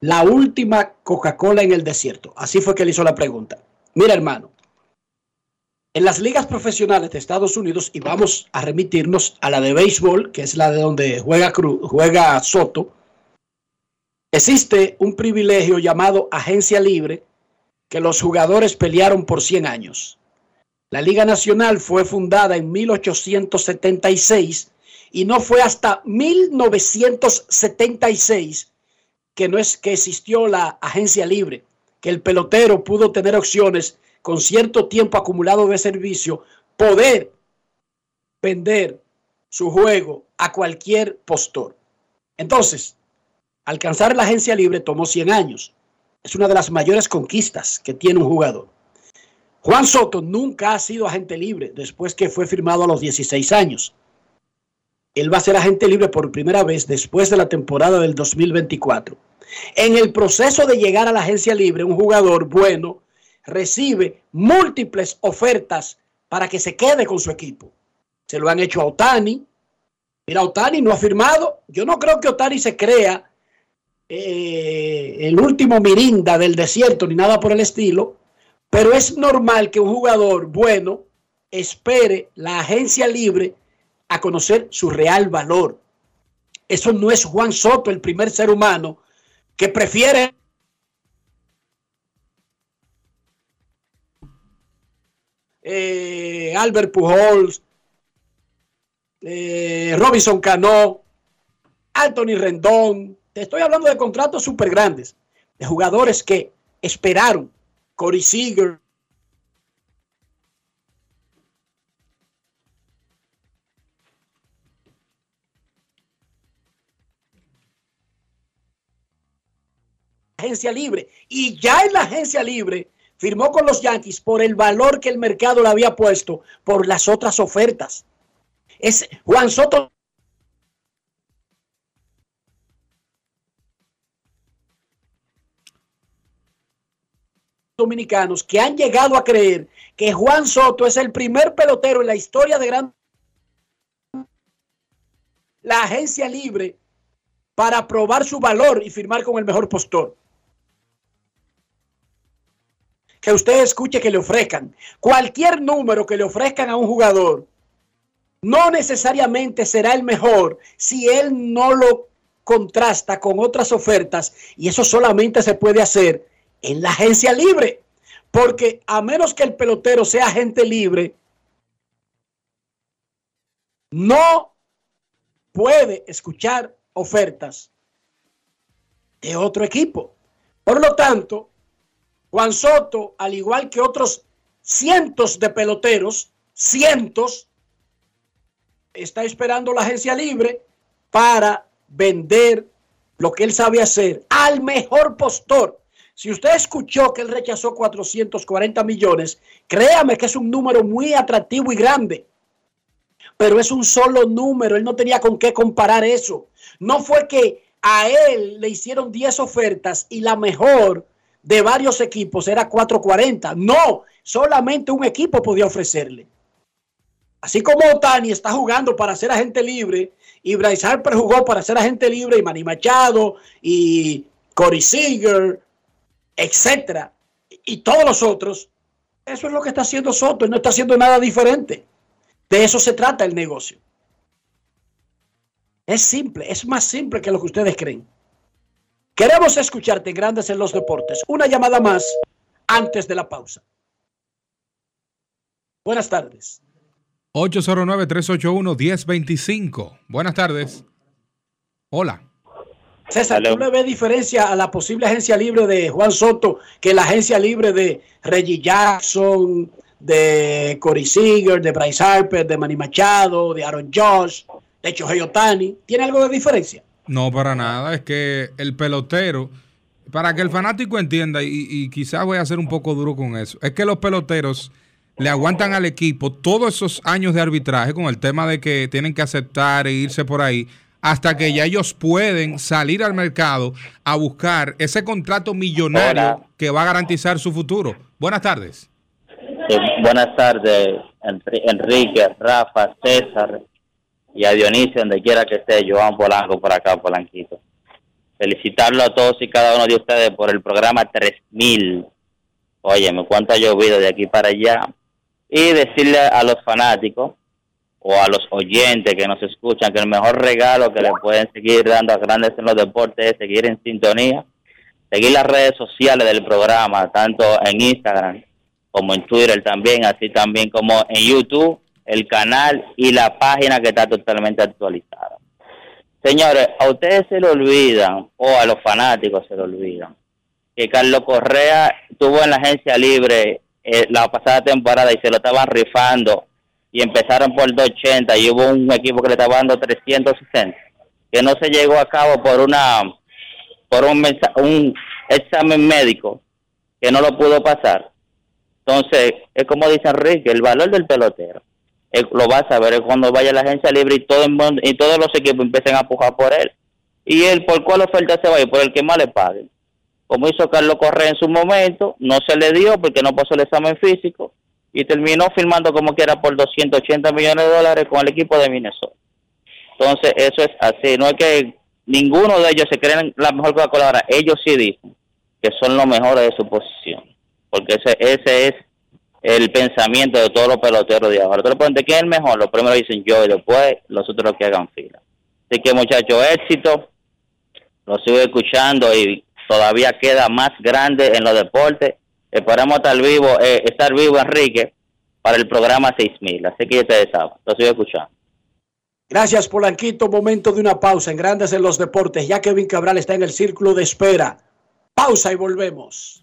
la última Coca-Cola en el desierto? Así fue que él hizo la pregunta. Mira, hermano, en las ligas profesionales de Estados Unidos, y vamos a remitirnos a la de béisbol, que es la de donde juega, Cruz, juega Soto, existe un privilegio llamado agencia libre que los jugadores pelearon por 100 años. La Liga Nacional fue fundada en 1876 y no fue hasta 1976 que no es que existió la agencia libre, que el pelotero pudo tener opciones con cierto tiempo acumulado de servicio, poder vender su juego a cualquier postor. Entonces, alcanzar la agencia libre tomó 100 años. Es una de las mayores conquistas que tiene un jugador. Juan Soto nunca ha sido agente libre después que fue firmado a los 16 años. Él va a ser agente libre por primera vez después de la temporada del 2024. En el proceso de llegar a la agencia libre, un jugador bueno recibe múltiples ofertas para que se quede con su equipo. Se lo han hecho a Otani. Mira, Otani no ha firmado. Yo no creo que Otani se crea eh, el último mirinda del desierto ni nada por el estilo. Pero es normal que un jugador bueno espere la agencia libre a conocer su real valor. Eso no es Juan Soto, el primer ser humano que prefiere eh, Albert Pujols, eh, Robinson Cano, Anthony Rendón. Te estoy hablando de contratos súper grandes, de jugadores que esperaron. Corey Seager. Agencia libre. Y ya en la agencia libre firmó con los Yankees por el valor que el mercado le había puesto por las otras ofertas. Es Juan Soto dominicanos que han llegado a creer que Juan Soto es el primer pelotero en la historia de gran la agencia libre para probar su valor y firmar con el mejor postor. Que usted escuche que le ofrezcan cualquier número que le ofrezcan a un jugador, no necesariamente será el mejor si él no lo contrasta con otras ofertas y eso solamente se puede hacer en la agencia libre. Porque a menos que el pelotero sea agente libre, no puede escuchar ofertas de otro equipo. Por lo tanto, Juan Soto, al igual que otros cientos de peloteros, cientos, está esperando la agencia libre para vender lo que él sabe hacer al mejor postor. Si usted escuchó que él rechazó 440 millones, créame que es un número muy atractivo y grande. Pero es un solo número, él no tenía con qué comparar eso. No fue que a él le hicieron 10 ofertas y la mejor de varios equipos era 440. No, solamente un equipo podía ofrecerle. Así como Otani está jugando para ser agente libre y Bryce Harper jugó para ser agente libre y Manny Machado y Corey Seager etcétera, y todos los otros, eso es lo que está haciendo Soto, él no está haciendo nada diferente. De eso se trata el negocio. Es simple, es más simple que lo que ustedes creen. Queremos escucharte Grandes en los Deportes. Una llamada más antes de la pausa. Buenas tardes. 809-381-1025. Buenas tardes. Hola. César, ¿tú le ves diferencia a la posible agencia libre de Juan Soto que la agencia libre de Reggie Jackson, de Corey Seager, de Bryce Harper, de Manny Machado, de Aaron Josh, de Chohei Otani? ¿Tiene algo de diferencia? No, para nada. Es que el pelotero, para que el fanático entienda, y, y quizás voy a ser un poco duro con eso, es que los peloteros le aguantan al equipo todos esos años de arbitraje con el tema de que tienen que aceptar e irse por ahí hasta que ya ellos pueden salir al mercado a buscar ese contrato millonario Hola. que va a garantizar su futuro. Buenas tardes. Eh, buenas tardes, Enri- Enrique, Rafa, César y a Dionisio, donde quiera que esté, Joan Polanco por acá, Polanquito. Felicitarlo a todos y cada uno de ustedes por el programa 3000. Óyeme, cuánto ha llovido de aquí para allá. Y decirle a los fanáticos o a los oyentes que nos escuchan que el mejor regalo que le pueden seguir dando a grandes en los deportes es seguir en sintonía, seguir las redes sociales del programa, tanto en Instagram como en Twitter también, así también como en YouTube, el canal y la página que está totalmente actualizada. Señores, a ustedes se le olvidan, o a los fanáticos se le olvidan, que Carlos Correa tuvo en la agencia libre eh, la pasada temporada y se lo estaban rifando y empezaron por 280 y hubo un equipo que le estaba dando 360 que no se llegó a cabo por una por un, un examen médico que no lo pudo pasar entonces es como dice Enrique el valor del pelotero lo vas a es cuando vaya a la agencia libre y todo y todos los equipos empiecen a pujar por él. Y él por cuál oferta se va a ir por el que más le pague. Como hizo Carlos Correa en su momento, no se le dio porque no pasó el examen físico y terminó firmando como quiera por 280 millones de dólares con el equipo de Minnesota. Entonces, eso es así, no es que ninguno de ellos se creen la mejor Coca-Cola ellos sí dicen que son los mejores de su posición, porque ese, ese es el pensamiento de todos los peloteros de ahora. Tú le preguntas quién es el mejor, los primeros dicen yo y después los otros que hagan fila. Así que muchachos, éxito, lo sigo escuchando y todavía queda más grande en los deportes. Esperamos estar vivo, eh, estar vivo Enrique para el programa 6000. Así que ya ustedes saben, lo sigo escuchando. Gracias, Polanquito. Momento de una pausa en Grandes en los Deportes. Ya Kevin Cabral está en el círculo de espera. Pausa y volvemos.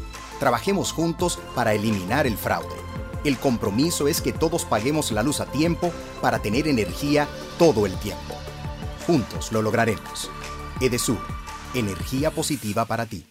Trabajemos juntos para eliminar el fraude. El compromiso es que todos paguemos la luz a tiempo para tener energía todo el tiempo. Juntos lo lograremos. Edesur, energía positiva para ti.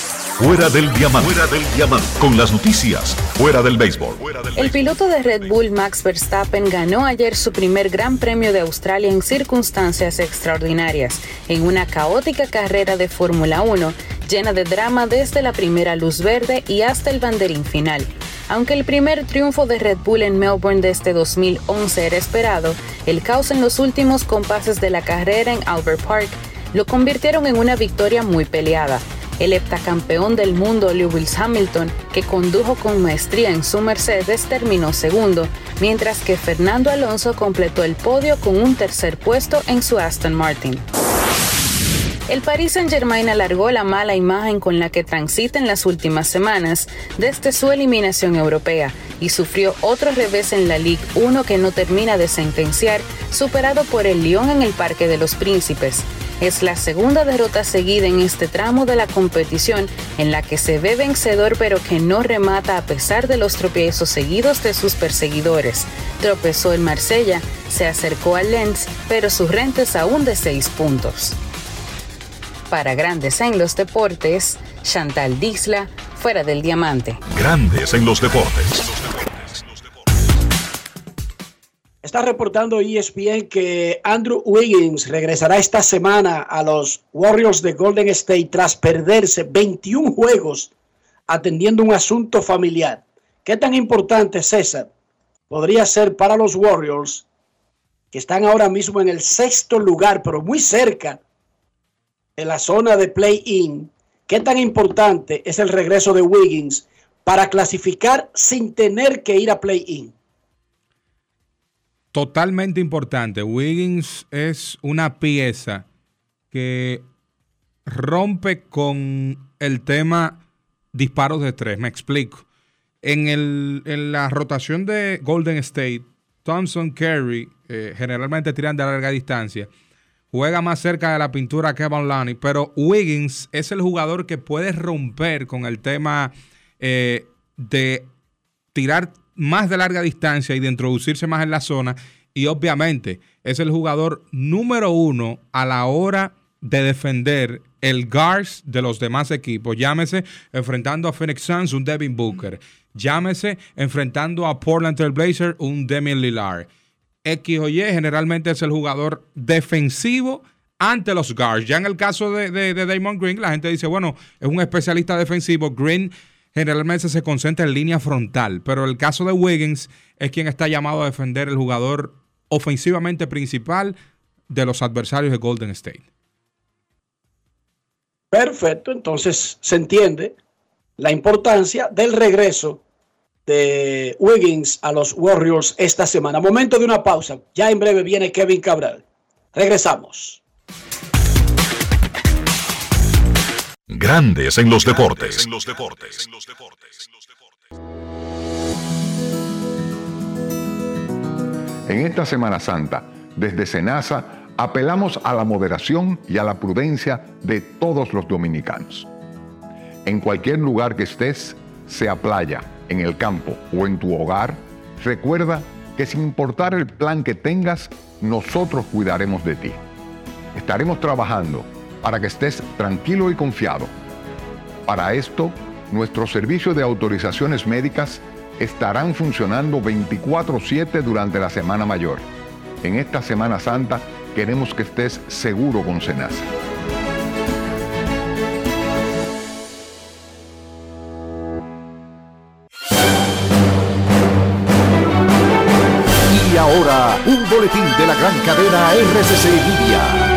Fuera del diamante. Fuera del diamante. Con las noticias. Fuera del béisbol. El piloto de Red Bull Max Verstappen ganó ayer su primer Gran Premio de Australia en circunstancias extraordinarias, en una caótica carrera de Fórmula 1 llena de drama desde la primera luz verde y hasta el banderín final. Aunque el primer triunfo de Red Bull en Melbourne desde 2011 era esperado, el caos en los últimos compases de la carrera en Albert Park lo convirtieron en una victoria muy peleada. El heptacampeón del mundo Lewis Hamilton, que condujo con maestría en su Mercedes, terminó segundo, mientras que Fernando Alonso completó el podio con un tercer puesto en su Aston Martin. El Paris Saint-Germain alargó la mala imagen con la que transita en las últimas semanas desde su eliminación europea y sufrió otro revés en la Ligue 1 que no termina de sentenciar, superado por el Lyon en el Parque de los Príncipes. Es la segunda derrota seguida en este tramo de la competición en la que se ve vencedor pero que no remata a pesar de los tropiezos seguidos de sus perseguidores. Tropezó en Marsella, se acercó al Lens, pero su renta es aún de 6 puntos. Para Grandes en los Deportes, Chantal Disla, fuera del diamante. Grandes en los Deportes. Está reportando ESPN que Andrew Wiggins regresará esta semana a los Warriors de Golden State tras perderse 21 juegos atendiendo un asunto familiar. ¿Qué tan importante, César, podría ser para los Warriors que están ahora mismo en el sexto lugar, pero muy cerca en la zona de play-in? ¿Qué tan importante es el regreso de Wiggins para clasificar sin tener que ir a play-in? Totalmente importante. Wiggins es una pieza que rompe con el tema disparos de tres. Me explico. En, el, en la rotación de Golden State, Thompson Curry eh, generalmente tiran de larga distancia. Juega más cerca de la pintura que Van Lani, pero Wiggins es el jugador que puede romper con el tema eh, de tirar más de larga distancia y de introducirse más en la zona. Y obviamente es el jugador número uno a la hora de defender el guards de los demás equipos. Llámese enfrentando a Phoenix Suns, un Devin Booker. Llámese enfrentando a Portland Trail Blazers, un Demian Lillard. X o generalmente es el jugador defensivo ante los guards. Ya en el caso de, de, de Damon Green, la gente dice, bueno, es un especialista defensivo. Green generalmente se concentra en línea frontal, pero el caso de Wiggins es quien está llamado a defender el jugador ofensivamente principal de los adversarios de Golden State. Perfecto, entonces se entiende la importancia del regreso de Wiggins a los Warriors esta semana. Momento de una pausa. Ya en breve viene Kevin Cabral. Regresamos. Grandes en los deportes. En esta Semana Santa, desde Senasa, apelamos a la moderación y a la prudencia de todos los dominicanos. En cualquier lugar que estés, sea playa, en el campo o en tu hogar, recuerda que sin importar el plan que tengas, nosotros cuidaremos de ti. Estaremos trabajando para que estés tranquilo y confiado. Para esto, nuestros servicios de autorizaciones médicas estarán funcionando 24/7 durante la Semana Mayor. En esta Semana Santa queremos que estés seguro con Senasa. Y ahora, un boletín de la gran cadena RCC.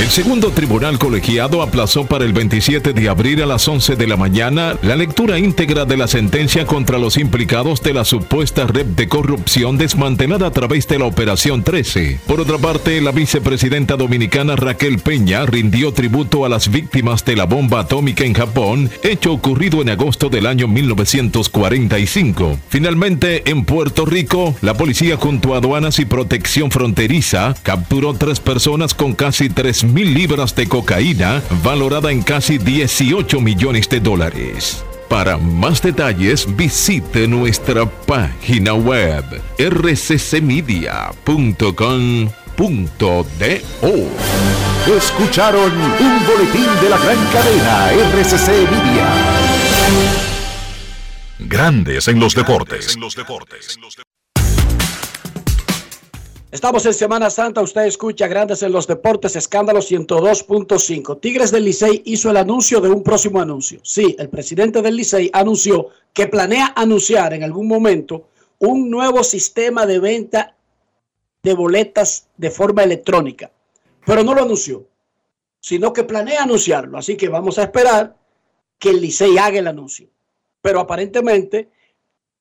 El segundo tribunal colegiado aplazó para el 27 de abril a las 11 de la mañana la lectura íntegra de la sentencia contra los implicados de la supuesta red de corrupción desmantelada a través de la Operación 13. Por otra parte, la vicepresidenta dominicana Raquel Peña rindió tributo a las víctimas de la bomba atómica en Japón, hecho ocurrido en agosto del año 1945. Finalmente, en Puerto Rico, la policía junto a aduanas y protección fronteriza capturó tres personas con casi 3 mil libras de cocaína valorada en casi 18 millones de dólares. Para más detalles visite nuestra página web rccmedia.com.do. Escucharon un boletín de la gran cadena RCC Media. Grandes en los deportes. Estamos en Semana Santa, usted escucha Grandes en los Deportes, escándalo 102.5. Tigres del Licey hizo el anuncio de un próximo anuncio. Sí, el presidente del Licey anunció que planea anunciar en algún momento un nuevo sistema de venta de boletas de forma electrónica, pero no lo anunció, sino que planea anunciarlo. Así que vamos a esperar que el Licey haga el anuncio. Pero aparentemente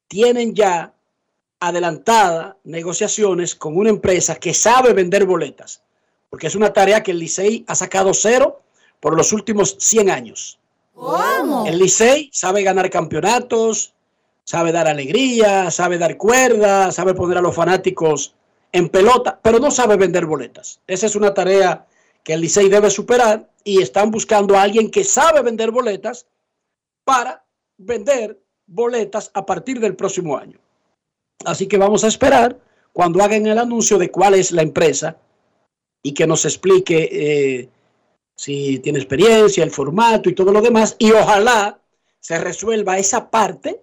tienen ya adelantada negociaciones con una empresa que sabe vender boletas, porque es una tarea que el Licey ha sacado cero por los últimos 100 años. El Licey sabe ganar campeonatos, sabe dar alegría, sabe dar cuerda, sabe poner a los fanáticos en pelota, pero no sabe vender boletas. Esa es una tarea que el Licey debe superar y están buscando a alguien que sabe vender boletas para vender boletas a partir del próximo año. Así que vamos a esperar cuando hagan el anuncio de cuál es la empresa y que nos explique eh, si tiene experiencia, el formato y todo lo demás. Y ojalá se resuelva esa parte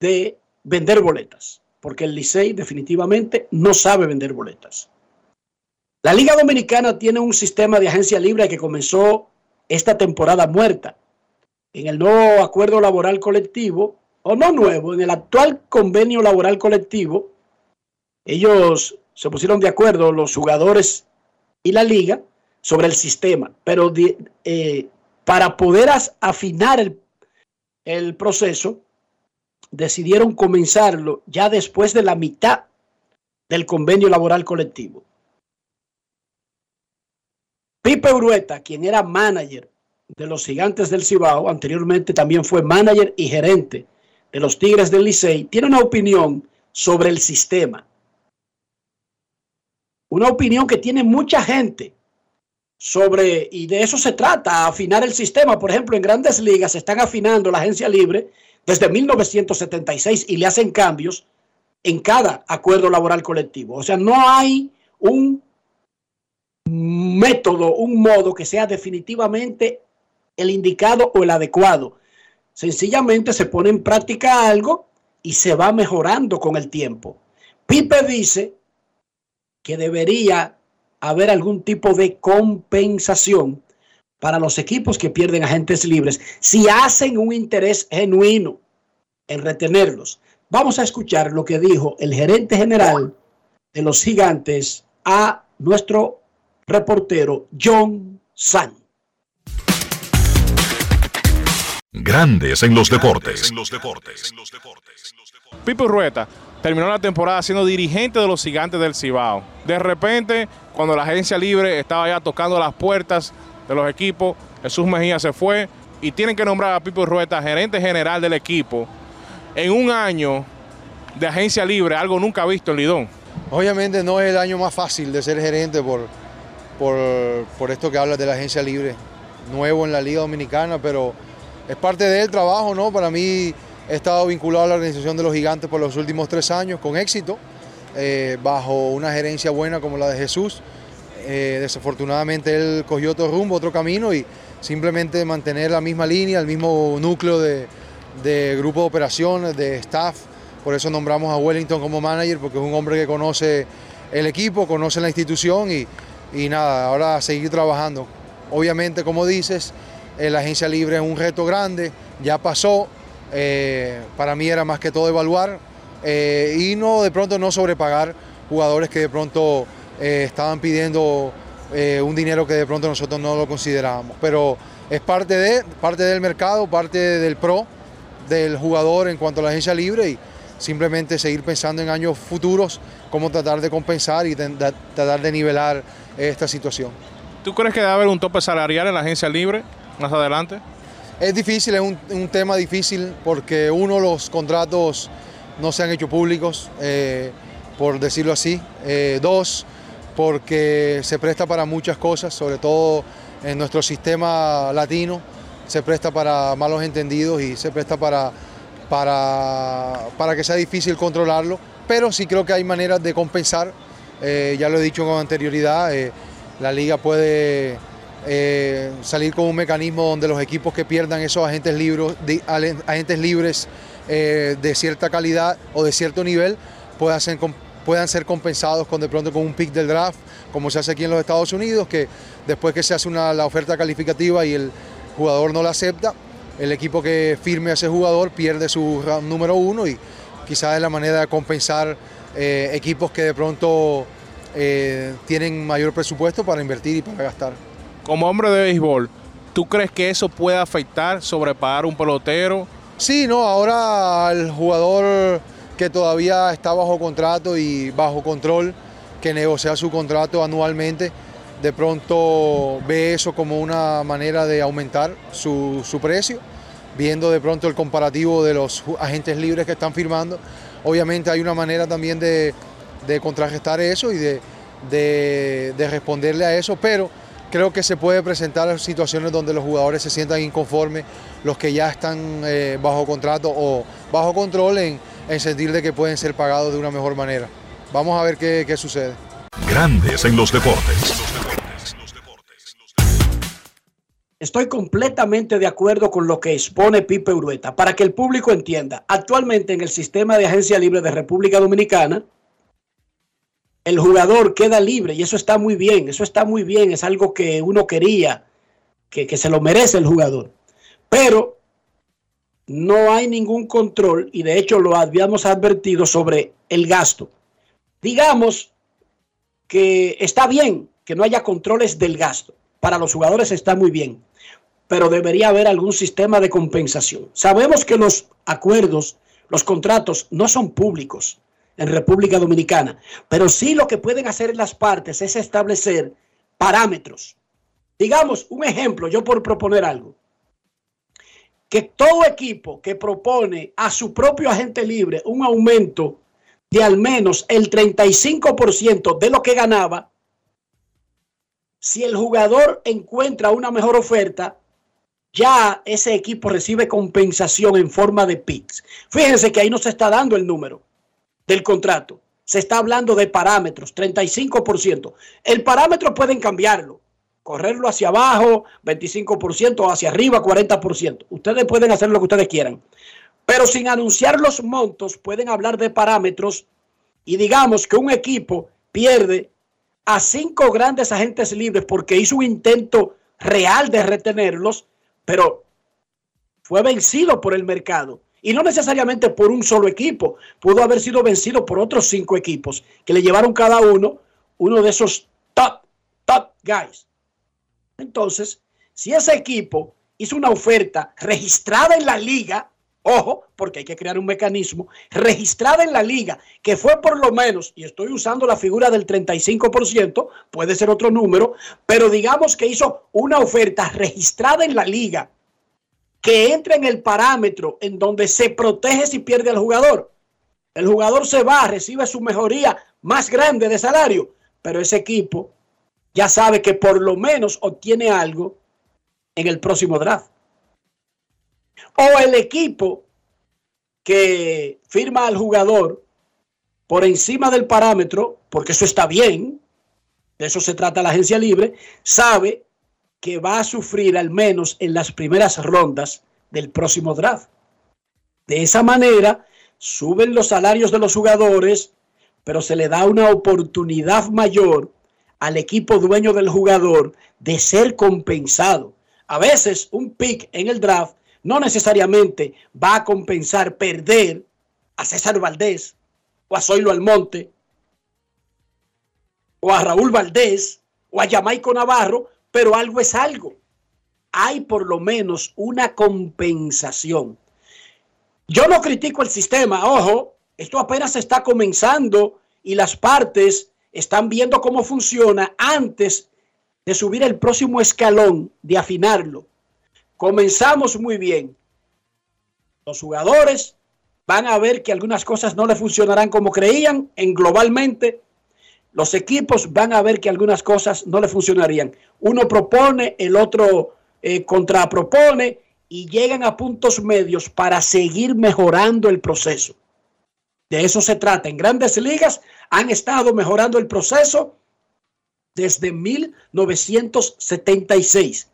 de vender boletas, porque el Licey definitivamente no sabe vender boletas. La Liga Dominicana tiene un sistema de agencia libre que comenzó esta temporada muerta. En el nuevo acuerdo laboral colectivo, o no nuevo, en el actual convenio laboral colectivo, ellos se pusieron de acuerdo, los jugadores y la liga, sobre el sistema, pero eh, para poder afinar el, el proceso, decidieron comenzarlo ya después de la mitad del convenio laboral colectivo. Pipe Urueta, quien era manager de los gigantes del Cibao, anteriormente también fue manager y gerente de los Tigres del Licey, tiene una opinión sobre el sistema. Una opinión que tiene mucha gente sobre, y de eso se trata, afinar el sistema. Por ejemplo, en grandes ligas se están afinando la agencia libre desde 1976 y le hacen cambios en cada acuerdo laboral colectivo. O sea, no hay un método, un modo que sea definitivamente el indicado o el adecuado. Sencillamente se pone en práctica algo y se va mejorando con el tiempo. Pipe dice que debería haber algún tipo de compensación para los equipos que pierden agentes libres si hacen un interés genuino en retenerlos. Vamos a escuchar lo que dijo el gerente general de los gigantes a nuestro reportero John San. Grandes en los deportes. Pipo Rueta terminó la temporada siendo dirigente de los gigantes del Cibao. De repente, cuando la agencia libre estaba ya tocando las puertas de los equipos, Jesús Mejía se fue y tienen que nombrar a Pipo Rueta gerente general del equipo en un año de agencia libre, algo nunca visto en Lidón. Obviamente no es el año más fácil de ser gerente por, por, por esto que hablas de la agencia libre, nuevo en la Liga Dominicana, pero es parte del trabajo, ¿no? Para mí he estado vinculado a la organización de los gigantes por los últimos tres años con éxito, eh, bajo una gerencia buena como la de Jesús. Eh, desafortunadamente él cogió otro rumbo, otro camino y simplemente mantener la misma línea, el mismo núcleo de, de grupo de operaciones, de staff. Por eso nombramos a Wellington como manager, porque es un hombre que conoce el equipo, conoce la institución y, y nada, ahora seguir trabajando. Obviamente, como dices, eh, la agencia libre es un reto grande, ya pasó, eh, para mí era más que todo evaluar eh, y no de pronto no sobrepagar jugadores que de pronto estaban pidiendo un dinero que de pronto nosotros no lo considerábamos. Pero es parte, de, parte del mercado, parte del pro, del jugador en cuanto a la agencia libre y simplemente seguir pensando en años futuros cómo tratar de compensar y tratar de nivelar esta situación. ¿Tú crees que debe haber un tope salarial en la agencia libre más adelante? Es difícil, es un, tema difícil porque uno, los contratos no se han hecho públicos, eh, por decirlo así. Eh, dos, porque se presta para muchas cosas, sobre todo en nuestro sistema latino, se presta para malos entendidos y se presta para, para, para que sea difícil controlarlo, pero sí creo que hay maneras de compensar, eh, ya lo he dicho con anterioridad, la liga puede eh, salir con un mecanismo donde los equipos que pierdan esos agentes, libres, agentes libres eh, de cierta calidad o de cierto nivel puedan ser, compensados con de pronto con un pick del draft, como se hace aquí en los Estados Unidos, que después que se hace la oferta calificativa y el jugador no la acepta, el equipo que firme a ese jugador pierde su round número uno y quizás es la manera de compensar eh, equipos que de pronto tienen mayor presupuesto para invertir y para gastar como hombre de béisbol, ¿tú crees que eso puede afectar, sobrepagar un pelotero? Sí, no, ahora el jugador que todavía está bajo contrato y bajo control, que negocia su contrato anualmente, de pronto ve eso como una manera de aumentar su, precio, viendo de pronto el comparativo de los agentes libres que están firmando. Obviamente hay una manera también de, contrarrestar eso y de, de responderle a eso, pero Creo que se puede presentar situaciones donde los jugadores se sientan inconformes, los que ya están eh, bajo contrato o bajo control en, sentir de que pueden ser pagados de una mejor manera. Vamos a ver qué, qué sucede. Grandes en los deportes. Estoy completamente de acuerdo con lo que expone Pipe Urueta. Para que el público entienda, actualmente en el sistema de agencia libre de República Dominicana, el jugador queda libre y eso está muy bien, eso está muy bien, es algo que uno quería, que, se lo merece el jugador. Pero no hay ningún control y de hecho lo habíamos advertido sobre el gasto. Digamos que está bien que no haya controles del gasto. Para los jugadores está muy bien, pero debería haber algún sistema de compensación. Sabemos que los acuerdos, los contratos no son públicos en República Dominicana. Pero sí lo que pueden hacer las partes es establecer parámetros. Digamos, un ejemplo, yo por proponer algo. Que todo equipo que propone a su propio agente libre un aumento de al menos el 35% de lo que ganaba, si el jugador encuentra una mejor oferta, ya ese equipo recibe compensación en forma de PIX. Fíjense que ahí no se está dando el número del contrato. Se está hablando de parámetros, 35%. El parámetro pueden cambiarlo, correrlo hacia abajo, 25%, o hacia arriba, 40%. Ustedes pueden hacer lo que ustedes quieran. Pero sin anunciar los montos, pueden hablar de parámetros y digamos que un equipo pierde a cinco grandes agentes libres porque hizo un intento real de retenerlos, pero fue vencido por el mercado y no necesariamente por un solo equipo. Pudo haber sido vencido por otros cinco equipos que le llevaron cada uno uno de esos top, top guys. Entonces, si ese equipo hizo una oferta registrada en la liga, ojo, porque hay que crear un mecanismo, registrada en la liga, que fue por lo menos, y estoy usando la figura del 35%, puede ser otro número, pero digamos que hizo una oferta registrada en la liga que entra en el parámetro en donde se protege si pierde al jugador. El jugador se va, recibe su mejoría más grande de salario, pero ese equipo ya sabe que por lo menos obtiene algo en el próximo draft. O el equipo que firma al jugador por encima del parámetro, porque eso está bien, de eso se trata la agencia libre, sabe que va a sufrir al menos en las primeras rondas del próximo draft. De esa manera, suben los salarios de los jugadores, pero se le da una oportunidad mayor al equipo dueño del jugador de ser compensado. A veces un pick en el draft no necesariamente va a compensar perder a César Valdés o a Zoilo Almonte o a Raúl Valdés o a Jamaico Navarro, pero algo es algo. Hay por lo menos una compensación. Yo no critico el sistema, ojo, esto apenas está comenzando y las partes están viendo cómo funciona antes de subir el próximo escalón, de afinarlo. Comenzamos muy bien. Los jugadores van a ver que algunas cosas no le funcionarán como creían en globalmente. Los equipos van a ver que algunas cosas no le funcionarían. Uno propone, el otro eh, contrapropone y llegan a puntos medios para seguir mejorando el proceso. De eso se trata. En grandes ligas han estado mejorando el proceso desde 1976.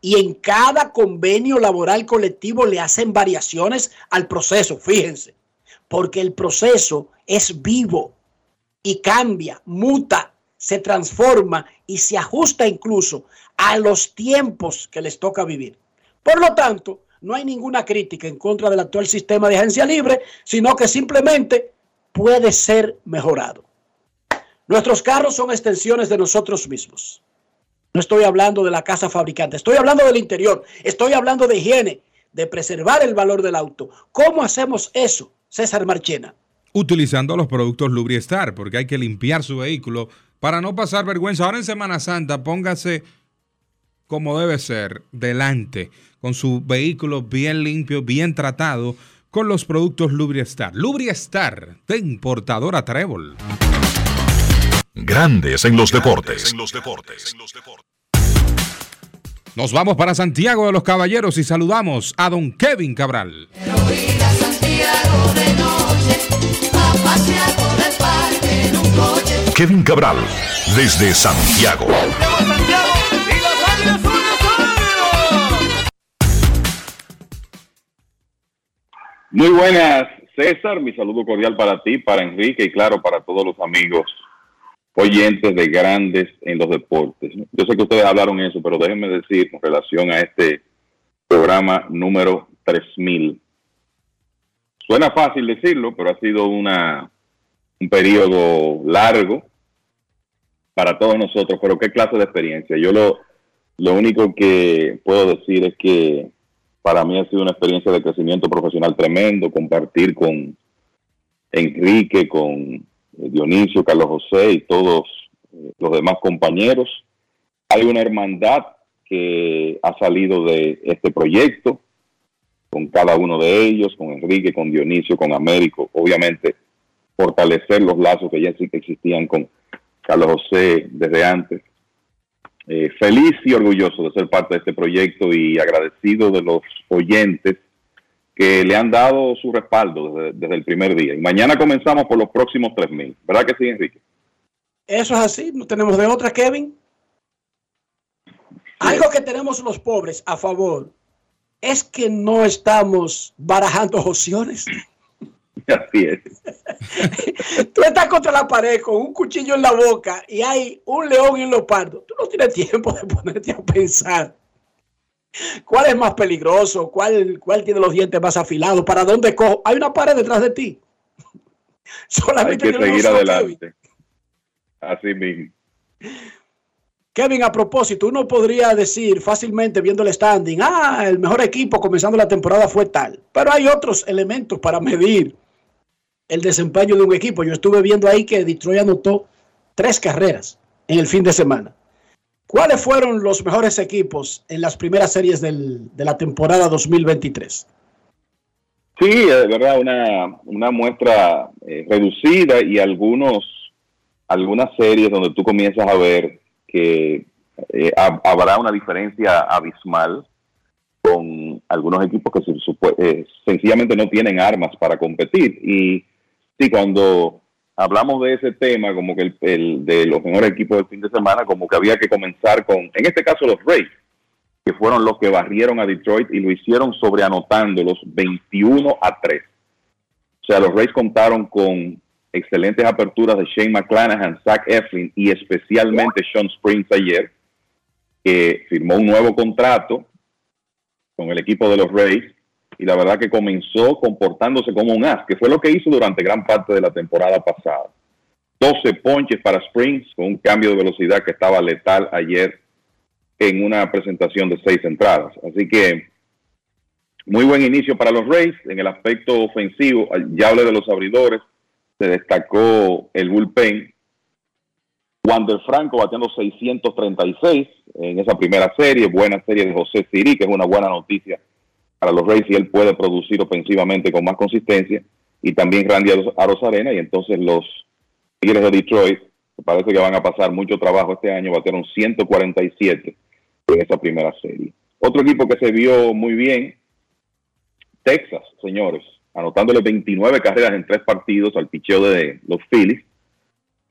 Y en cada convenio laboral colectivo le hacen variaciones al proceso, fíjense, porque el proceso es vivo y cambia, muta, se transforma y se ajusta incluso a los tiempos que les toca vivir. Por lo tanto, no hay ninguna crítica en contra del actual sistema de agencia libre, sino que simplemente puede ser mejorado. Nuestros carros son extensiones de nosotros mismos. No estoy hablando de la casa fabricante, estoy hablando del interior, estoy hablando de higiene, de preservar el valor del auto. ¿Cómo hacemos eso, César Marchena? Utilizando los productos Lubriestar, porque hay que limpiar su vehículo para no pasar vergüenza. Ahora en Semana Santa, póngase como debe ser, delante, con su vehículo bien limpio, bien tratado, con los productos Lubriestar. Lubriestar, de importadora Trébol. Grandes en los deportes. Nos vamos para Santiago de los Caballeros y saludamos a don Kevin Cabral. Kevin Cabral, desde Santiago. Muy buenas, César. Mi saludo cordial para ti, para Enrique y claro, para todos los amigos oyentes de grandes en los deportes. Yo sé que ustedes hablaron eso, pero déjenme decir con relación a este programa número 3000. Suena fácil decirlo, pero ha sido una, un periodo largo para todos nosotros, pero qué clase de experiencia. Yo lo, lo único que puedo decir es que para mí ha sido una experiencia de crecimiento profesional tremendo, compartir con Enrique, con Dionisio, Carlos José y todos eh, los demás compañeros. Hay una hermandad que ha salido de este proyecto con cada uno de ellos, con Enrique, con Dionisio, con Américo, obviamente fortalecer los lazos que ya existían con Carlos José desde antes. Eh, feliz y orgulloso de ser parte de este proyecto y agradecido de los oyentes que le han dado su respaldo desde, el primer día. Y mañana comenzamos por los próximos 3.000. ¿Verdad que sí, Enrique? Eso es así, no tenemos de otra, Kevin. Algo que tenemos los pobres a favor es que no estamos barajando opciones. Así es. Tú estás contra la pared con un cuchillo en la boca y hay un león en los pardos. Tú no tienes tiempo de ponerte a pensar ¿Cuál es más peligroso? ¿Cuál, ¿Cuál tiene los dientes más afilados? ¿Para dónde cojo? Hay una pared detrás de ti. Solamente Hay que seguir adelante. Así mismo. Kevin, a propósito, uno podría decir fácilmente viendo el standing, ah, el mejor equipo comenzando la temporada fue tal. Pero hay otros elementos para medir el desempeño de un equipo. Yo estuve viendo ahí que Detroit anotó tres carreras en el fin de semana. ¿Cuáles fueron los mejores equipos en las primeras series de la temporada 2023? Sí, de verdad, una, una muestra eh, reducida y algunos, algunas series donde tú comienzas a ver que eh, habrá una diferencia abismal con algunos equipos que eh, sencillamente no tienen armas para competir. Y sí, cuando hablamos de ese tema, como que el, el de los mejores equipos del fin de semana, como que había que comenzar con, en este caso, los Rays, que fueron los que barrieron a Detroit y lo hicieron sobreanotándolos 21 a 3. O sea, los Rays contaron con excelentes aperturas de Shane McClanahan, Zach Eflin y especialmente Sean Springs ayer, que firmó un nuevo contrato con el equipo de los Rays y la verdad que comenzó comportándose como un as, que fue lo que hizo durante gran parte de la temporada pasada. 12 ponches para Springs con un cambio de velocidad que estaba letal ayer en una presentación de seis entradas. Así que muy buen inicio para los Rays en el aspecto ofensivo. Ya hablé de los abridores, se destacó el bullpen. Wander Franco bateando 636 en esa primera serie, buena serie de José Siri, que es una buena noticia para los Rays y él puede producir ofensivamente con más consistencia. Y también Randy Arozarena y entonces los Tigres de Detroit, parece que van a pasar mucho trabajo este año, batearon 147 en esa primera serie. Otro equipo que se vio muy bien, Texas, señores, anotándole 29 carreras en tres partidos al picheo de los Phillies,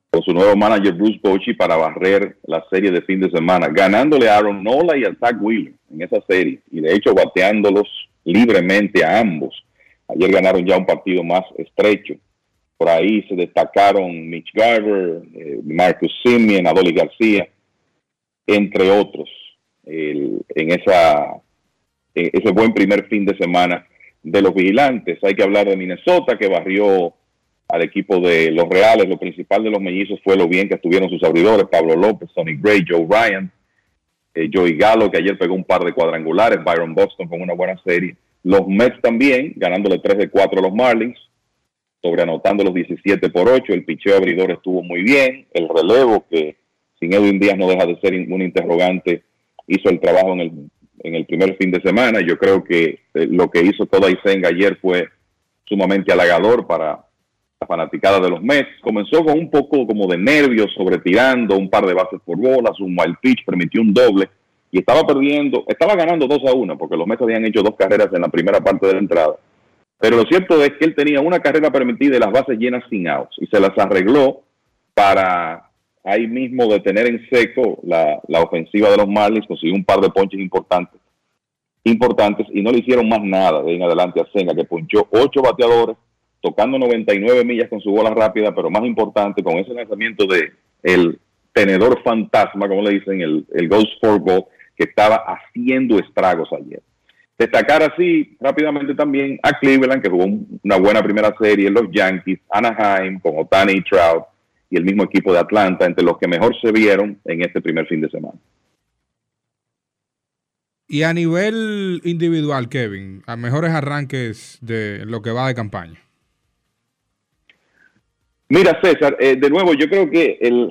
con su nuevo manager Bruce Bochy para barrer la serie de fin de semana, ganándole a Aaron Nola y a Zach Wheeler en esa serie, y de hecho bateándolos libremente a ambos. Ayer ganaron ya un partido más estrecho. Por ahí se destacaron Mitch Garver, eh, Marcus Simeon, Adolis García, entre otros, en esa, ese buen primer fin de semana de los vigilantes. Hay que hablar de Minnesota, que barrió al equipo de los Reales. Lo principal de los mellizos fue lo bien que estuvieron sus abridores, Pablo López, Sonny Gray, Joe Ryan, eh, Joey Gallo, que ayer pegó un par de cuadrangulares, Byron Boston con una buena serie. Los Mets también, ganándole 3 de 4 a los Marlins, sobreanotando los 17 por 8. El picheo abridor estuvo muy bien. El relevo, que sin Edwin Díaz no deja de ser un interrogante, hizo el trabajo en el en el primer fin de semana. Yo creo que eh, lo que hizo toda Isenga ayer fue sumamente halagador para la fanaticada de los Mets. Comenzó con un poco como de nervios, sobre tirando un par de bases por bolas, un wild pitch, permitió un doble y estaba perdiendo, estaba ganando 2 a 1 porque los Mets habían hecho dos carreras en la primera parte de la entrada. Pero lo cierto es que él tenía una carrera permitida y las bases llenas sin outs y se las arregló para ahí mismo de tener en seco la, ofensiva de los Marlins, consiguió un par de ponches importantes, importantes y no le hicieron más nada de en adelante a Senga, que ponchó ocho bateadores, tocando 99 millas con su bola rápida, pero más importante, con ese lanzamiento de el tenedor fantasma, como le dicen, el, el Ghost for Ball, que estaba haciendo estragos ayer. Destacar así rápidamente también a Cleveland, que jugó una buena primera serie, los Yankees, Anaheim, con Otani y Trout, y el mismo equipo de Atlanta, entre los que mejor se vieron en este primer fin de semana. Y a nivel individual, Kevin, a mejores arranques de lo que va de campaña. Mira, César, eh, de nuevo, yo creo que el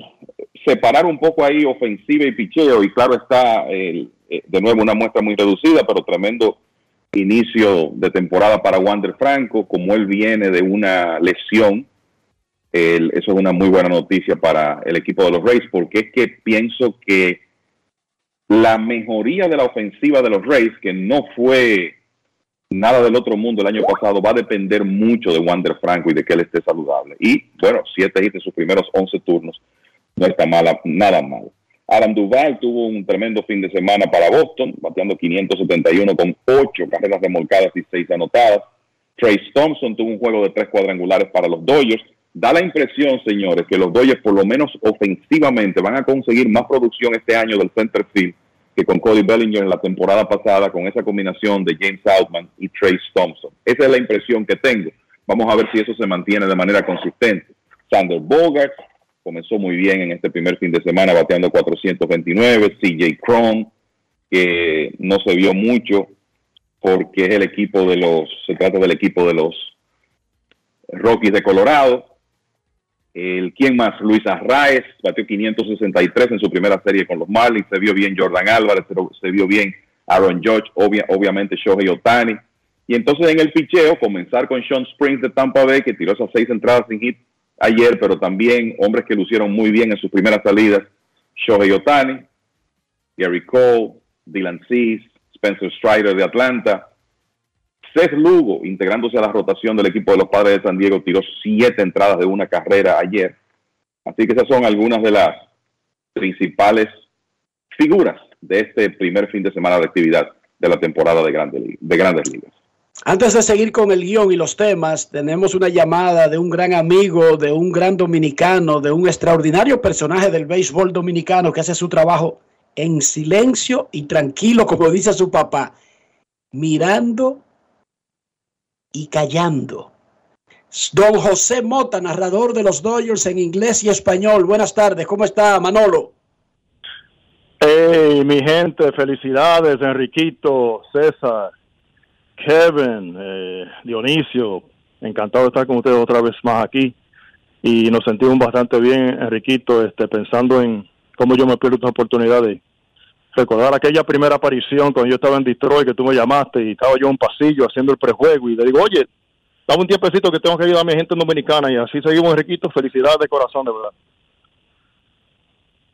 separar un poco ahí ofensiva y picheo, y claro está, eh, de nuevo, una muestra muy reducida, pero tremendo inicio de temporada para Wander Franco, como él viene de una lesión eso es una muy buena noticia para el equipo de los Rays, porque es que pienso que la mejoría de la ofensiva de los Rays, que no fue nada del otro mundo el año pasado, va a depender mucho de Wander Franco y de que él esté saludable. Y bueno, siete hits en sus primeros 11 turnos, no está mala, nada mal. Adam Duval tuvo un tremendo fin de semana para Boston, bateando 571 con 8 carreras remolcadas y 6 anotadas. Trace Thompson tuvo un juego de tres cuadrangulares para los Dodgers da la impresión, señores, que los Dodgers, por lo menos ofensivamente, van a conseguir más producción este año del center field que con Cody Bellinger en la temporada pasada, con esa combinación de James Outman y Trace Thompson. Esa es la impresión que tengo. Vamos a ver si eso se mantiene de manera consistente. Sander Bogart comenzó muy bien en este primer fin de semana, bateando 429. CJ Cron, que no se vio mucho porque es el equipo de los, se trata del equipo de los Rockies de Colorado. El, ¿Quién más? Luis Arraez, batió 563 en su primera serie con los Marlins. Se vio bien Jordan Álvarez, se, vio bien Aaron Judge, obviamente Shohei Otani. Y entonces en el picheo, comenzar con Sean Springs de Tampa Bay, que tiró esas seis entradas sin hit ayer, pero también hombres que lucieron muy bien en sus primeras salidas. Shohei Otani, Gary Cole, Dylan Cease, Spencer Strider de Atlanta, Seth Lugo, integrándose a la rotación del equipo de los padres de San Diego, tiró siete entradas de una carrera ayer. Así que esas son algunas de las principales figuras de este primer fin de semana de actividad de la temporada de, grande, de Grandes Ligas. Antes de seguir con el guion y los temas, tenemos una llamada de un gran amigo, de un gran dominicano, de un extraordinario personaje del béisbol dominicano que hace su trabajo en silencio y tranquilo, como dice su papá, mirando y callando. Don José Mota, narrador de los Dodgers en inglés y español. Buenas tardes, ¿cómo está Manolo? Hey, mi gente, felicidades, Enriquito, César, Kevin, eh, Dionisio. Encantado de estar con ustedes otra vez más aquí. Y nos sentimos bastante bien, Enriquito, este, pensando en cómo yo me pierdo esta oportunidad de recordar aquella primera aparición cuando yo estaba en Detroit, que tú me llamaste y estaba yo en un pasillo haciendo el prejuego y le digo, oye, dame un tiempecito que tengo que ayudar a mi gente dominicana y así seguimos, Enriquito. Felicidades de corazón, de verdad.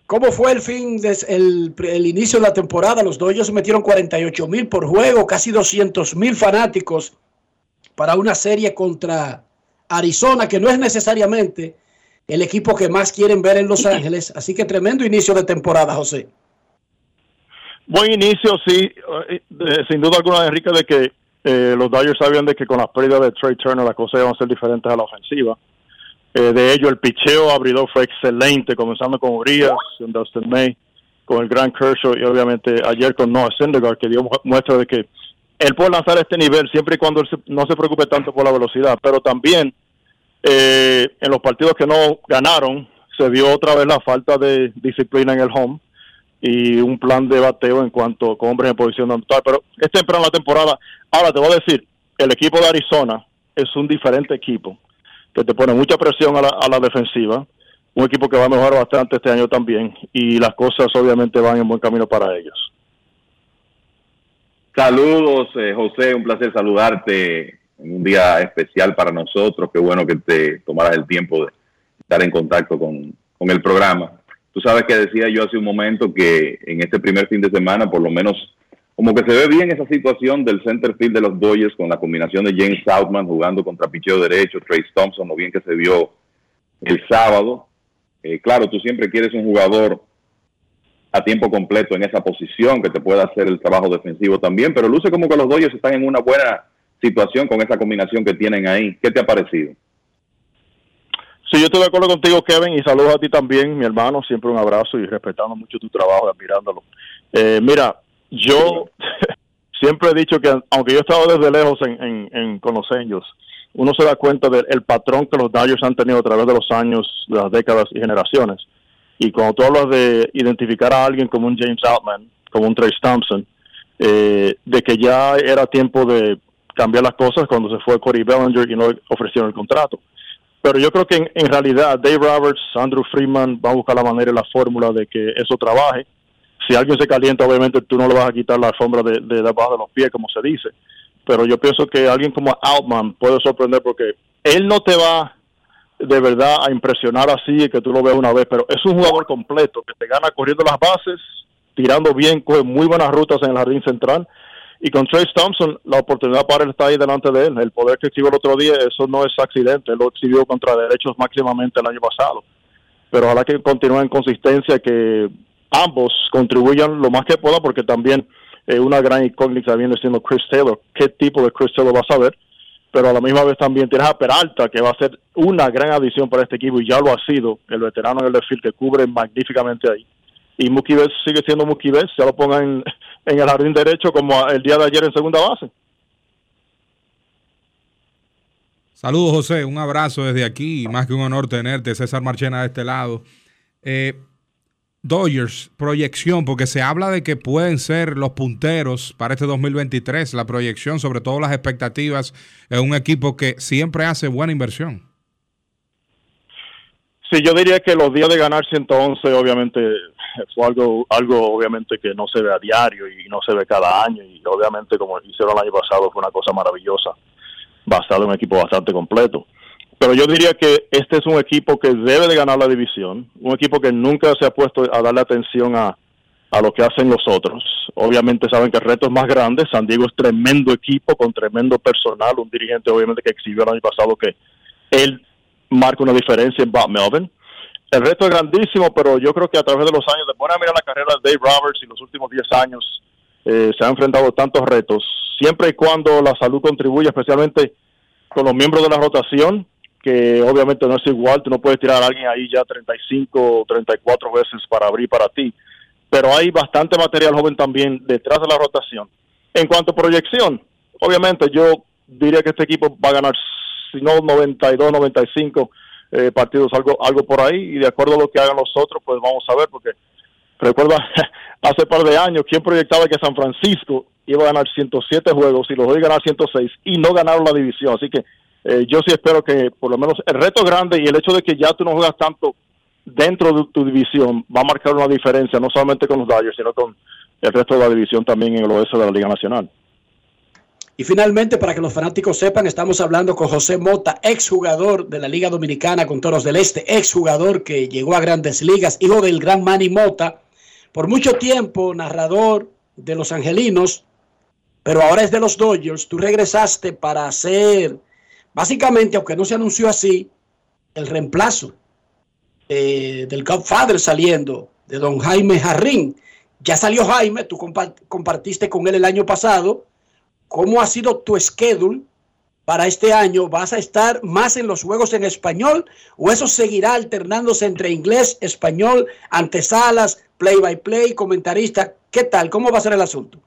¿Cómo fue el fin, de, el, el, inicio de la temporada? Los Dodgers metieron 48 mil por juego, casi 200 mil fanáticos para una serie contra Arizona, que no es necesariamente el equipo que más quieren ver en Los Ángeles. Así que tremendo inicio de temporada, José. Buen inicio, sí. Eh, sin duda alguna, Enrique, de que eh, los Dodgers sabían de que con la pérdida de Trey Turner las cosas iban a ser diferentes a la ofensiva. Eh, de ello, el picheo abridor fue excelente, comenzando con Urias, con Dustin May, con el gran Kershaw y obviamente ayer con Noah Syndergaard, que dio muestra de que él puede lanzar este nivel siempre y cuando él no se preocupe tanto por la velocidad, pero también eh, en los partidos que no ganaron se vio otra vez la falta de disciplina en el home y un plan de bateo en cuanto a hombres en posición de anotar, pero es temprano la temporada. Ahora te voy a decir, el equipo de Arizona es un diferente equipo que te pone mucha presión a la, a la defensiva, un equipo que va a mejorar bastante este año también y las cosas obviamente van en buen camino para ellos. Saludos, eh, José, un placer saludarte en un día especial para nosotros. Qué bueno que te tomaras el tiempo de estar en contacto con, con el programa. Tú sabes que decía yo hace un momento que en este primer fin de semana, por lo menos como que se ve bien esa situación del center field de los Dodgers con la combinación de James Southman jugando contra picheo derecho, Trace Thompson, lo bien que se vio el sábado. Eh, claro, tú siempre quieres un jugador a tiempo completo en esa posición que te pueda hacer el trabajo defensivo también, pero luce como que los Dodgers están en una buena situación con esa combinación que tienen ahí. ¿Qué te ha parecido? Sí, yo estoy de acuerdo contigo, Kevin, y saludos a ti también, mi hermano. Siempre un abrazo y respetando mucho tu trabajo, admirándolo. Eh, mira, yo siempre he dicho que aunque yo he estado desde lejos en, en, con los ellos, uno se da cuenta del patrón que los Dodgers han tenido a través de los años, de las décadas y generaciones. Y cuando tú hablas de identificar a alguien como un James Outman, como un Trace Thompson, eh, de que ya era tiempo de cambiar las cosas cuando se fue Corey Bellinger y no ofrecieron el contrato. Pero yo creo que en, en realidad Dave Roberts, Andrew Freeman va a buscar la manera y la fórmula de que eso trabaje si alguien se calienta, obviamente tú no le vas a quitar la alfombra de, de debajo de los pies, como se dice. Pero yo pienso que alguien como Altman puede sorprender porque él no te va de verdad a impresionar así que tú lo veas una vez, pero es un jugador completo que te gana corriendo las bases, tirando bien, coge muy buenas rutas en el jardín central. Y con Trace Thompson, la oportunidad para él está ahí delante de él. El poder que exhibió el otro día, eso no es accidente, él lo exhibió contra derechos máximamente el año pasado. Pero ojalá que continúe en consistencia, que ambos contribuyan lo más que puedan porque también eh, una gran incógnita viene siendo Chris Taylor. ¿Qué tipo de Chris Taylor vas a ver? Pero a la misma vez también tienes a Peralta, que va a ser una gran adición para este equipo y ya lo ha sido, el veterano en el desfile que cubre magníficamente ahí. Y Betts sigue siendo Betts, ya lo pongan en, en el jardín derecho como el día de ayer en segunda base. Saludos, José. Un abrazo desde aquí. Más que un honor tenerte. César Marchena de este lado. Eh, Dodgers, proyección, porque se habla de que pueden ser los punteros para este 2023, la proyección, sobre todo las expectativas, en un equipo que siempre hace buena inversión. Sí, yo diría que los días de ganar 111, obviamente, fue algo, algo obviamente que no se ve a diario y no se ve cada año, y obviamente como hicieron el año pasado fue una cosa maravillosa, basado en un equipo bastante completo. Pero yo diría que este es un equipo que debe de ganar la división, un equipo que nunca se ha puesto a darle atención a, a lo que hacen los otros. Obviamente saben que el reto es más grande. San Diego es tremendo equipo con tremendo personal. Un dirigente obviamente que exhibió el año pasado que él marca una diferencia en Bob Melvin. El reto es grandísimo, pero yo creo que a través de los años, de a mirar la carrera de Dave Roberts y los últimos 10 años, eh, se han enfrentado tantos retos, siempre y cuando la salud contribuye, especialmente con los miembros de la rotación, que obviamente no es igual, tú no puedes tirar a alguien ahí ya 35 o 34 veces para abrir para ti, pero hay bastante material joven también detrás de la rotación. En cuanto a proyección, obviamente yo diría que este equipo va a ganar, si no 92, 95 eh, partidos, algo, algo por ahí, y de acuerdo a lo que hagan los otros, pues vamos a ver, porque recuerda hace par de años, ¿quién proyectaba que San Francisco iba a ganar 107 juegos y los a ganar 106 y no ganaron la división? Así que eh, yo sí espero que por lo menos el reto grande y el hecho de que ya tú no juegas tanto dentro de tu división va a marcar una diferencia, no solamente con los Dodgers, sino con el resto de la división también en el oeste de la Liga Nacional. Y finalmente, para que los fanáticos sepan, estamos hablando con José Mota, exjugador de la Liga Dominicana con Toros del Este, exjugador que llegó a grandes ligas, hijo del gran Manny Mota, por mucho tiempo narrador de los Angelinos, pero ahora es de los Dodgers. Tú regresaste para hacer, básicamente, aunque no se anunció así, el reemplazo eh, del Godfather saliendo, de don Jaime Jarrín. Ya salió Jaime, tú compartiste con él el año pasado ¿Cómo ha sido tu schedule para este año? ¿Vas a estar más en los juegos en español o eso seguirá alternándose entre inglés, español, antesalas, play by play, comentarista? ¿Qué tal? ¿Cómo va a ser el asunto?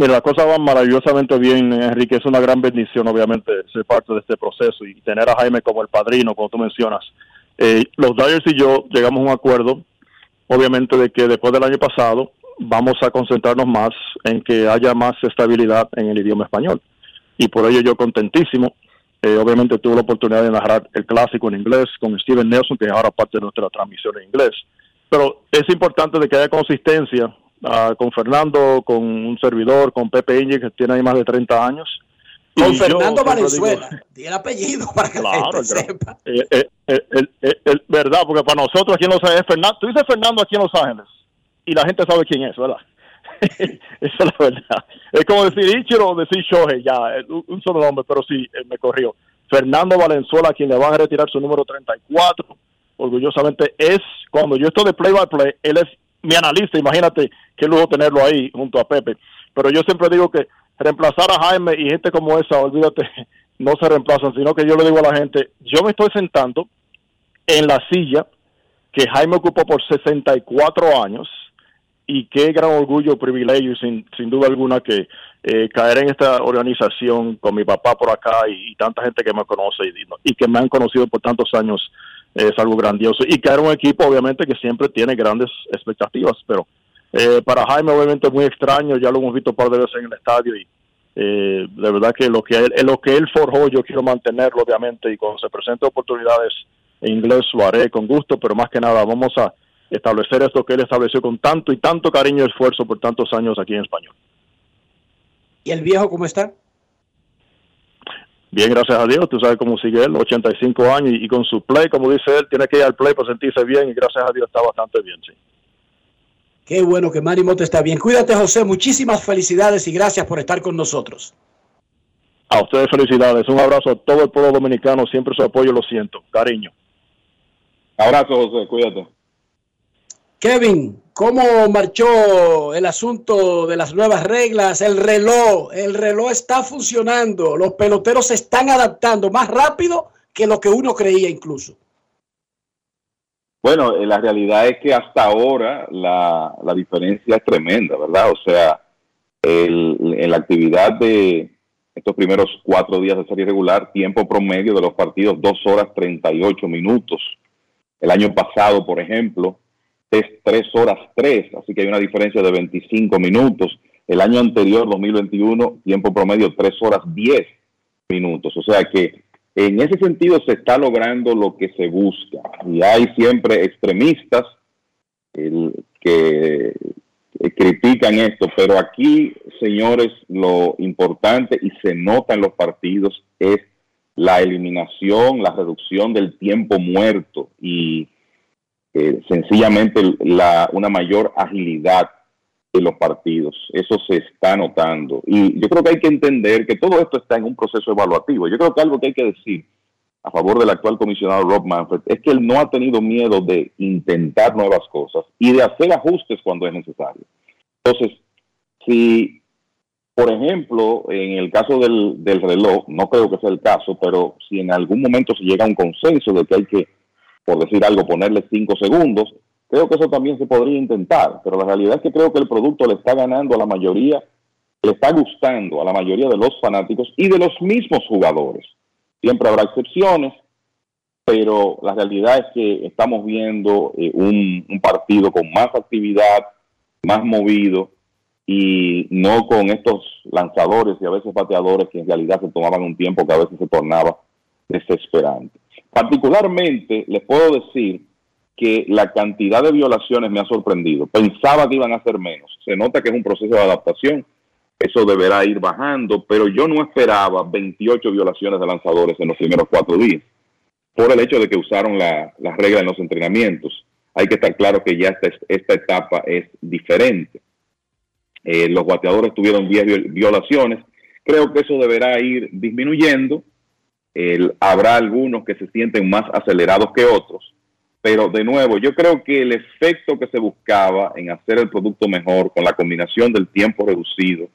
Mira, la cosa va maravillosamente bien, Enrique. Es una gran bendición, obviamente, ser parte de este proceso y tener a Jaime como el padrino, como tú mencionas. Eh, los Dyers y yo llegamos a un acuerdo, obviamente, de que después del año pasado vamos a concentrarnos más en que haya más estabilidad en el idioma español. Y por ello yo contentísimo. Eh, obviamente tuve la oportunidad de narrar el clásico en inglés con Steven Nelson, que es ahora parte de nuestra transmisión en inglés. Pero es importante de que haya consistencia ah, con Fernando, con un servidor, con Pepe Inge, que tiene ahí más de 30 años. Con Fernando Valenzuela, tiene el apellido para que la gente sepa. Eh, eh, verdad, porque para nosotros aquí en Los Ángeles, Fernando, tú dices Fernando aquí en Los Ángeles, y la gente sabe quién es, ¿verdad? Esa es la verdad. Es como decir Ichiro o decir Shohei, ya, un solo nombre, pero sí, me corrió. Fernando Valenzuela, quien le va a retirar su número 34, orgullosamente es, cuando yo estoy de play by play, él es mi analista, imagínate qué lujo tenerlo ahí junto a Pepe. Pero yo siempre digo que reemplazar a Jaime y gente como esa, olvídate, no se reemplazan, sino que yo le digo a la gente, yo me estoy sentando en la silla que Jaime ocupó por 64 años, y qué gran orgullo, privilegio, sin, sin duda alguna, que eh, caer en esta organización con mi papá por acá y, tanta gente que me conoce y, que me han conocido por tantos años es algo grandioso. Y caer un equipo, obviamente, que siempre tiene grandes expectativas, pero eh, para Jaime, obviamente, es muy extraño, ya lo hemos visto un par de veces en el estadio y eh, de verdad que lo que él, lo que él forjó, yo quiero mantenerlo, obviamente, y cuando se presenten oportunidades en inglés lo haré con gusto, pero más que nada vamos a establecer esto que él estableció con tanto y tanto cariño y esfuerzo por tantos años aquí en español. ¿Y el viejo cómo está? Bien, gracias a Dios. Tú sabes cómo sigue él, 85 años y, con su play, como dice él, tiene que ir al play para sentirse bien y gracias a Dios está bastante bien, sí. Qué bueno que Manny Moto está bien. Cuídate, José. Muchísimas felicidades y gracias por estar con nosotros. A ustedes felicidades. Un abrazo a todo el pueblo dominicano. Siempre su apoyo lo siento. Cariño. Abrazo, José. Cuídate. Kevin, ¿cómo marchó el asunto de las nuevas reglas? El reloj, el reloj está funcionando, los peloteros se están adaptando más rápido que lo que uno creía incluso. Bueno, eh, la realidad es que hasta ahora la, diferencia es tremenda, ¿verdad? O sea, en la actividad de estos primeros cuatro días de serie regular, tiempo promedio de los partidos, dos horas 38 minutos. El año pasado, por ejemplo, es 3 horas 3, así que hay una diferencia de 25 minutos. El año anterior, 2021, tiempo promedio 3 horas 10 minutos. O sea que en ese sentido se está logrando lo que se busca. Y hay siempre extremistas que critican esto, pero aquí, señores, lo importante y se nota en los partidos es la eliminación, la reducción del tiempo muerto y eh, sencillamente la, una mayor agilidad de los partidos. Eso se está notando. Y yo creo que hay que entender que todo esto está en un proceso evaluativo. Yo creo que algo que hay que decir a favor del actual comisionado Rob Manfred es que él no ha tenido miedo de intentar nuevas cosas y de hacer ajustes cuando es necesario. Entonces, si, por ejemplo, en el caso del, del reloj, no creo que sea el caso, pero si en algún momento se llega a un consenso de que hay que, por decir algo, ponerle cinco segundos, creo que eso también se podría intentar, pero la realidad es que creo que el producto le está ganando a la mayoría, le está gustando a la mayoría de los fanáticos y de los mismos jugadores. Siempre habrá excepciones, pero la realidad es que estamos viendo eh, un, un partido con más actividad, más movido y no con estos lanzadores y a veces bateadores que en realidad se tomaban un tiempo que a veces se tornaba desesperante. Particularmente les puedo decir que la cantidad de violaciones me ha sorprendido. Pensaba que iban a ser menos. Se nota que es un proceso de adaptación. Eso deberá ir bajando, pero yo no esperaba 28 violaciones de lanzadores en los primeros cuatro días por el hecho de que usaron la, las reglas en los entrenamientos. Hay que estar claro que ya esta, esta etapa es diferente. Eh, los bateadores tuvieron 10 violaciones. Creo que eso deberá ir disminuyendo. Habrá algunos que se sienten más acelerados que otros pero de nuevo, yo creo que el efecto que se buscaba en hacer el producto mejor con la combinación del tiempo reducido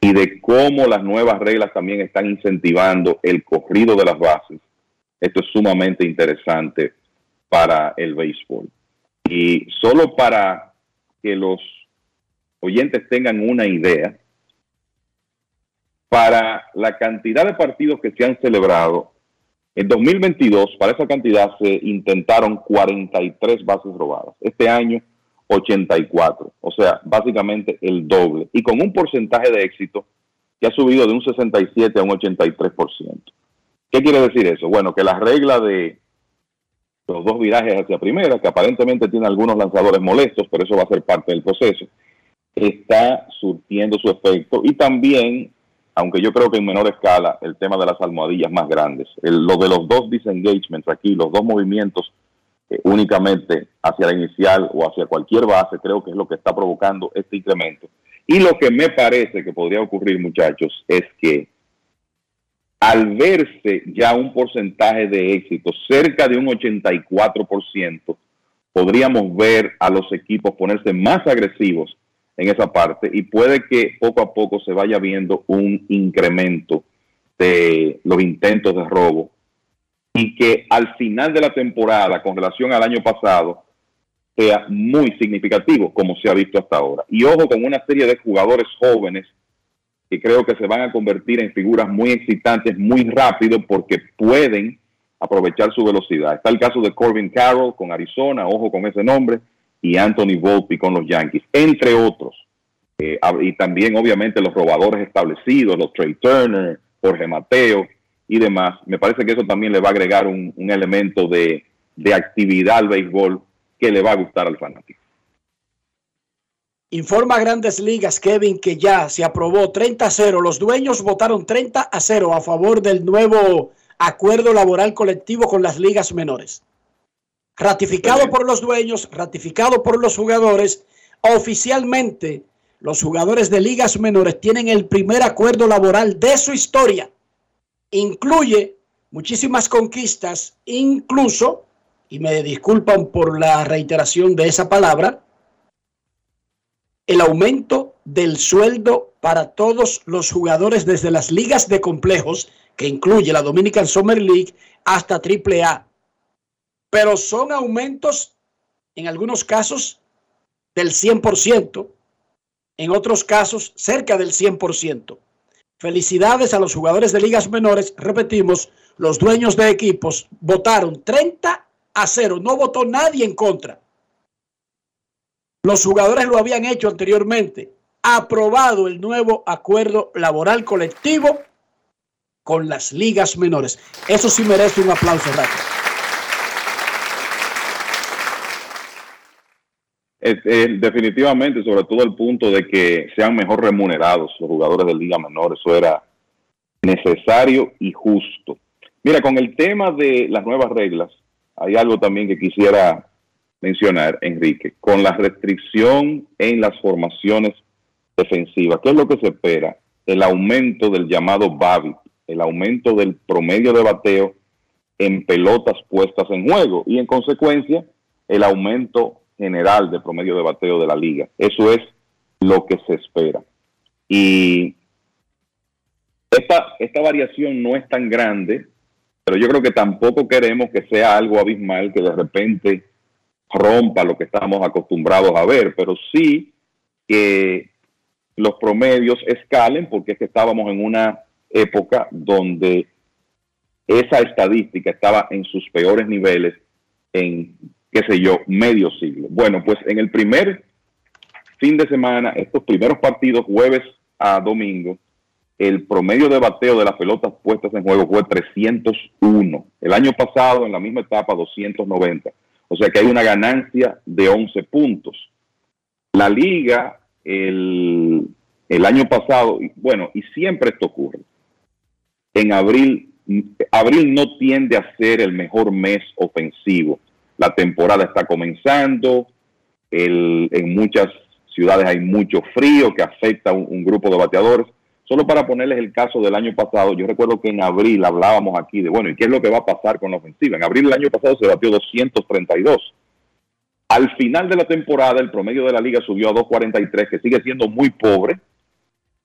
y de cómo las nuevas reglas también están incentivando el corrido de las bases, esto es sumamente interesante para el béisbol. Y solo para que los oyentes tengan una idea, para la cantidad de partidos que se han celebrado, en 2022, para esa cantidad se intentaron 43 bases robadas. Este año, 84. O sea, básicamente el doble. Y con un porcentaje de éxito que ha subido de un 67 a un 83%. ¿Qué quiere decir eso? Bueno, que la regla de los dos virajes hacia primera, que aparentemente tiene algunos lanzadores molestos, pero eso va a ser parte del proceso, está surtiendo su efecto. Y también aunque yo creo que en menor escala, el tema de las almohadillas más grandes. lo de los dos disengagements aquí, los dos movimientos eh, únicamente hacia la inicial o hacia cualquier base, creo que es lo que está provocando este incremento. Y lo que me parece que podría ocurrir, muchachos, es que al verse ya un porcentaje de éxito cerca de un 84%, podríamos ver a los equipos ponerse más agresivos en esa parte y puede que poco a poco se vaya viendo un incremento de los intentos de robo y que al final de la temporada con relación al año pasado sea muy significativo como se ha visto hasta ahora. Y ojo con una serie de jugadores jóvenes que creo que se van a convertir en figuras muy excitantes muy rápido porque pueden aprovechar su velocidad. Está el caso de Corbin Carroll con Arizona, ojo con ese nombre y Anthony Volpi con los Yankees, entre otros. Eh, y también, obviamente, los robadores establecidos, los Trey Turner, Jorge Mateo y demás. Me parece que eso también le va a agregar un, elemento de, de actividad al béisbol que le va a gustar al fanático. Informa Grandes Ligas, Kevin, que ya se aprobó 30 a 0. Los dueños votaron 30 a 0 a favor del nuevo acuerdo laboral colectivo con las ligas menores ratificado por los dueños, ratificado por los jugadores. Oficialmente, los jugadores de ligas menores tienen el primer acuerdo laboral de su historia. Incluye muchísimas conquistas, incluso, y me disculpan por la reiteración de esa palabra, el aumento del sueldo para todos los jugadores desde las ligas de complejos, que incluye la Dominican Summer League, hasta AAA pero son aumentos en algunos casos del 100%, en otros casos cerca del 100%. Felicidades a los jugadores de ligas menores. Repetimos, los dueños de equipos votaron 30 a 0. No votó nadie en contra. Los jugadores lo habían hecho anteriormente. Aprobado el nuevo acuerdo laboral colectivo con las ligas menores. Eso sí merece un aplauso rápido. definitivamente, sobre todo el punto de que sean mejor remunerados los jugadores de Liga Menor, eso era necesario y justo. Mira, con el tema de las nuevas reglas, hay algo también que quisiera mencionar, Enrique, con la restricción en las formaciones defensivas, ¿qué es lo que se espera? El aumento del llamado BABI, el aumento del promedio de bateo en pelotas puestas en juego y en consecuencia el aumento general de promedio de bateo de la liga. Eso es lo que se espera. Y esta, esta variación no es tan grande, pero yo creo que tampoco queremos que sea algo abismal que de repente rompa lo que estamos acostumbrados a ver, pero sí que los promedios escalen porque es que estábamos en una época donde esa estadística estaba en sus peores niveles en, qué sé yo, medio siglo. Bueno, pues en el primer fin de semana, estos primeros partidos, jueves a domingo, el promedio de bateo de las pelotas puestas en juego fue 301. El año pasado, en la misma etapa, 290. O sea que hay una ganancia de 11 puntos. La liga, el, el año pasado, bueno, y siempre esto ocurre, en abril, abril no tiende a ser el mejor mes ofensivo. La temporada está comenzando, en muchas ciudades hay mucho frío que afecta a un, grupo de bateadores. Solo para ponerles el caso del año pasado, yo recuerdo que en abril hablábamos aquí de, bueno, ¿y qué es lo que va a pasar con la ofensiva? En abril del año pasado se batió 232. Al final de la temporada, el promedio de la liga subió a 243, que sigue siendo muy pobre,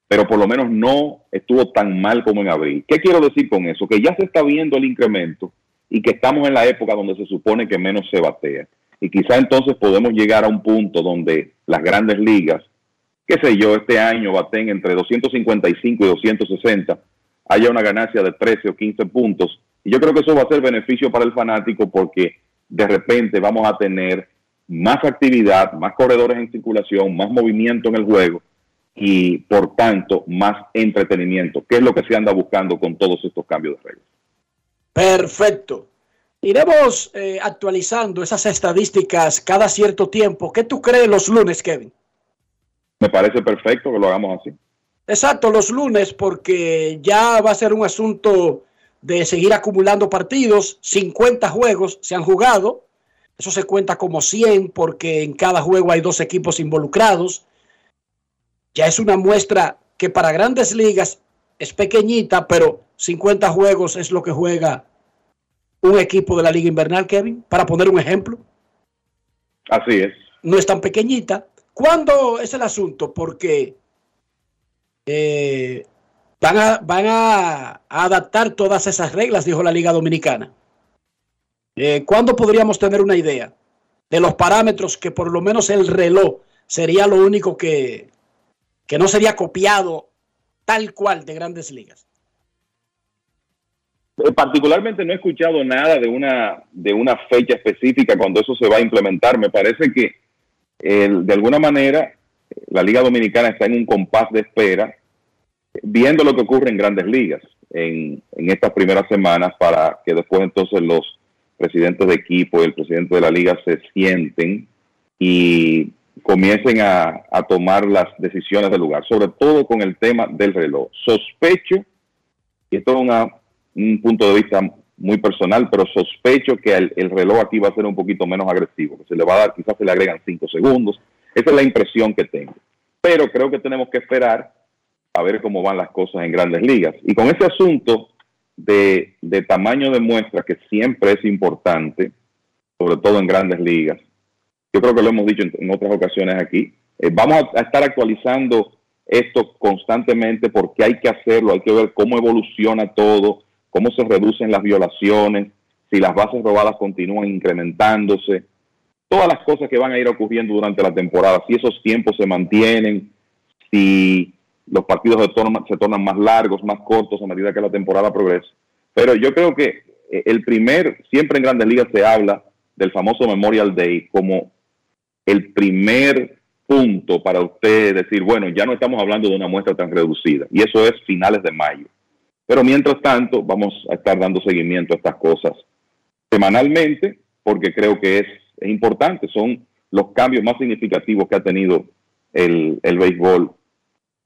pero por lo menos no estuvo tan mal como en abril. ¿Qué quiero decir con eso? Que ya se está viendo el incremento y que estamos en la época donde se supone que menos se batea. Y quizá entonces podemos llegar a un punto donde las grandes ligas, qué sé yo, este año baten entre 255 y 260, haya una ganancia de 13 o 15 puntos. Y yo creo que eso va a ser beneficio para el fanático porque de repente vamos a tener más actividad, más corredores en circulación, más movimiento en el juego y por tanto más entretenimiento, que es lo que se anda buscando con todos estos cambios de reglas. Perfecto. Iremos eh, actualizando esas estadísticas cada cierto tiempo. ¿Qué tú crees los lunes, Kevin? Me parece perfecto que lo hagamos así. Exacto, los lunes, porque ya va a ser un asunto de seguir acumulando partidos. 50 juegos se han jugado. Eso se cuenta como 100 porque en cada juego hay dos equipos involucrados ya es una muestra que para grandes ligas es pequeñita, pero 50 juegos es lo que juega un equipo de la Liga Invernal, Kevin, para poner un ejemplo. Así es. No es tan pequeñita. ¿Cuándo es el asunto? Porque eh, van, a, van a, adaptar todas esas reglas, dijo la Liga Dominicana. Eh, ¿Cuándo podríamos tener una idea de los parámetros que por lo menos el reloj sería lo único que, que no sería copiado tal cual de grandes ligas? Eh, particularmente no he escuchado nada de una, de una fecha específica cuando eso se va a implementar. Me parece que de alguna manera la Liga Dominicana está en un compás de espera, viendo lo que ocurre en grandes ligas en, en estas primeras semanas para que después entonces los presidentes de equipo y el presidente de la liga se sienten y comiencen a, tomar las decisiones del lugar, sobre todo con el tema del reloj. Sospecho, y esto es un punto de vista muy personal, pero sospecho que el, el, reloj aquí va a ser un poquito menos agresivo, que se le va a dar, quizás se le agregan cinco segundos. Esa es la impresión que tengo. Pero creo que tenemos que esperar a ver cómo van las cosas en grandes ligas. Y con ese asunto de, de tamaño de muestra, que siempre es importante, sobre todo en grandes ligas, yo creo que lo hemos dicho en, otras ocasiones aquí. Eh, vamos a, estar actualizando esto constantemente porque hay que hacerlo, hay que ver cómo evoluciona todo, cómo se reducen las violaciones, si las bases robadas continúan incrementándose, todas las cosas que van a ir ocurriendo durante la temporada, si esos tiempos se mantienen, si los partidos se tornan, se tornan más largos, más cortos a medida que la temporada progresa. Pero yo creo que eh, el primer, siempre en grandes ligas se habla del famoso Memorial Day como el primer punto para usted decir, bueno, ya no estamos hablando de una muestra tan reducida, y eso es finales de mayo. Pero mientras tanto, vamos a estar dando seguimiento a estas cosas semanalmente, porque creo que es, importante, son los cambios más significativos que ha tenido el, el béisbol.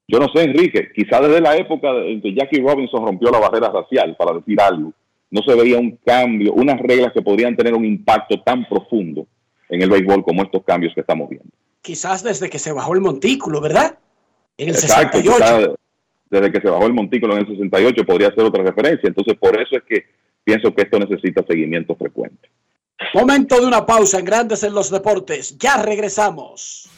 Yo no sé, Enrique, quizá desde la época en que Jackie Robinson rompió la barrera racial, para decir algo, no se veía un cambio, unas reglas que podrían tener un impacto tan profundo en el béisbol como estos cambios que estamos viendo. Quizás desde que se bajó el montículo, ¿verdad? En el Exacto, 68. quizás desde que se bajó el montículo en el 68 podría ser otra referencia. Entonces, por eso es que pienso que esto necesita seguimiento frecuente. Momento de una pausa en Grandes en los Deportes. Ya regresamos.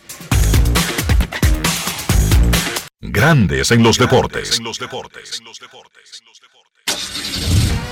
Grandes en los deportes.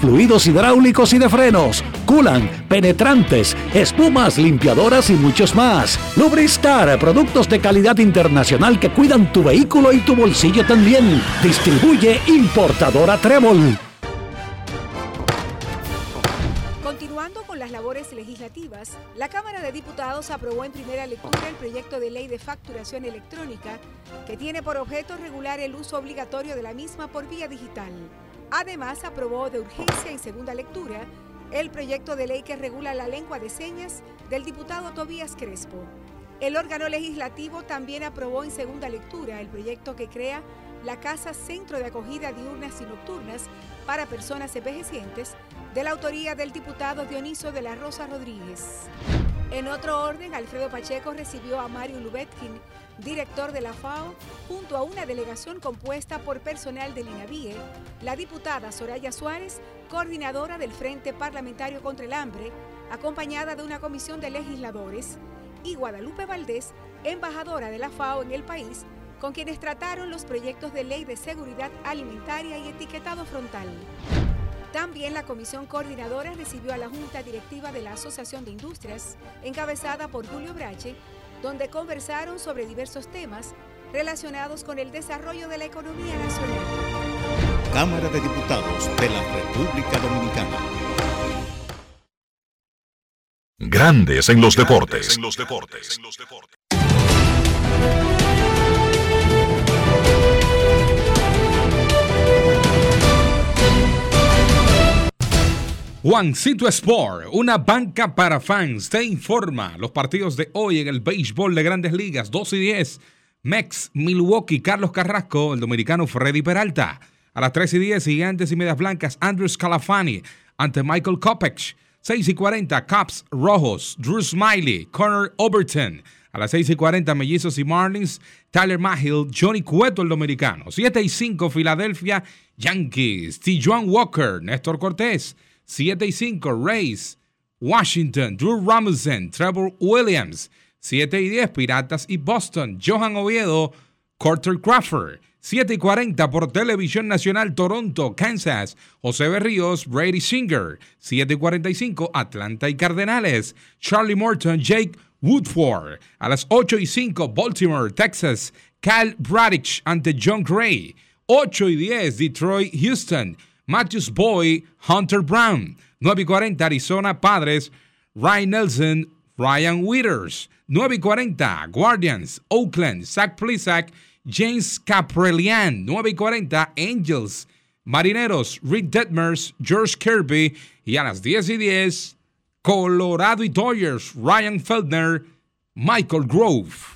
fluidos hidráulicos y de frenos, culan, penetrantes, espumas, limpiadoras y muchos más. Lubristar, productos de calidad internacional que cuidan tu vehículo y tu bolsillo también. Distribuye importadora Trébol. Continuando con las labores legislativas, la Cámara de Diputados aprobó en primera lectura el proyecto de ley de facturación electrónica que tiene por objeto regular el uso obligatorio de la misma por vía digital. Además, aprobó de urgencia en segunda lectura el proyecto de ley que regula la lengua de señas del diputado Tobías Crespo. El órgano legislativo también aprobó en segunda lectura el proyecto que crea la Casa Centro de Acogida Diurnas y Nocturnas para Personas Envejecientes, de la autoría del diputado Dioniso de la Rosa Rodríguez. En otro orden, Alfredo Pacheco recibió a Mario Lubetkin, director de la FAO, junto a una delegación compuesta por personal del INAVIE, la diputada Soraya Suárez, coordinadora del Frente Parlamentario contra el Hambre, acompañada de una comisión de legisladores, y Guadalupe Valdés, embajadora de la FAO en el país, con quienes trataron los proyectos de ley de seguridad alimentaria y etiquetado frontal. También la comisión coordinadora recibió a la Junta Directiva de la Asociación de Industrias, encabezada por Julio Brache, donde conversaron sobre diversos temas relacionados con el desarrollo de la economía nacional. Cámara de Diputados de la República Dominicana. Grandes en los deportes. Juancito Sport, una banca para fans, te informa los partidos de hoy en el béisbol de grandes ligas, 2 y 10. Mex, Milwaukee, Carlos Carrasco, el dominicano Freddy Peralta. A las 3 y 10, Gigantes y Medias Blancas, Andrew Scalafani ante Michael Kopech. 6 y 40, Caps Rojos, Drew Smiley, Connor Overton. A las 6 y 40, Mellizos y Marlins, Tyler Mahill, Johnny Cueto, el dominicano. 7 y 5, Filadelfia, Yankees, Tijuan Walker, Néstor Cortés. 7 y 5, Rays, Washington, Drew Robinson, Trevor Williams. 7 y 10, Piratas y Boston, Johan Oviedo, Carter Crawford. 7 y 40 por Televisión Nacional Toronto, Kansas, José Berríos, Brady Singer. 7 y 45, Atlanta y Cardenales, Charlie Morton, Jake Woodford. A las 8 y 5, Baltimore, Texas, Cal Bradich ante John Gray. 8 y 10, Detroit, Houston. Matthews Boy, Hunter Brown. 9 y 40, Arizona Padres, Ryan Nelson, Ryan Withers. 9 y 40, Guardians, Oakland, Zach Plisak, James Caprelian. 9 y 40, Angels, Marineros, Rick Detmers, George Kirby. Y a las 10 y 10, Colorado y Dodgers, Ryan Feldner, Michael Grove.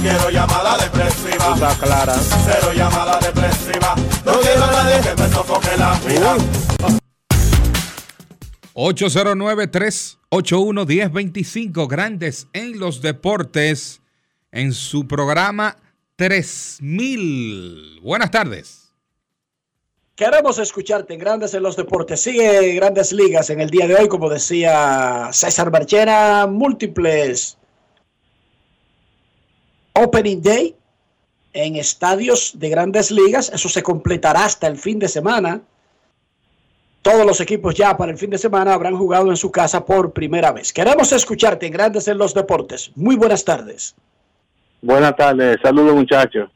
quiero llamada depresiva. Está clara. Cero llamada depresiva. No quiero a nadie que me sofoque la vida. 809 811025 Grandes en los Deportes en su programa 3000. Buenas tardes. Queremos escucharte en Grandes en los Deportes. Sigue Grandes Ligas en el día de hoy, como decía César Marchena, múltiples Opening Day en estadios de Grandes Ligas. Eso se completará hasta el fin de semana. Todos los equipos ya para el fin de semana habrán jugado en su casa por primera vez. Queremos escucharte en Grandes en los Deportes. Muy buenas tardes. Buenas tardes, saludos muchachos.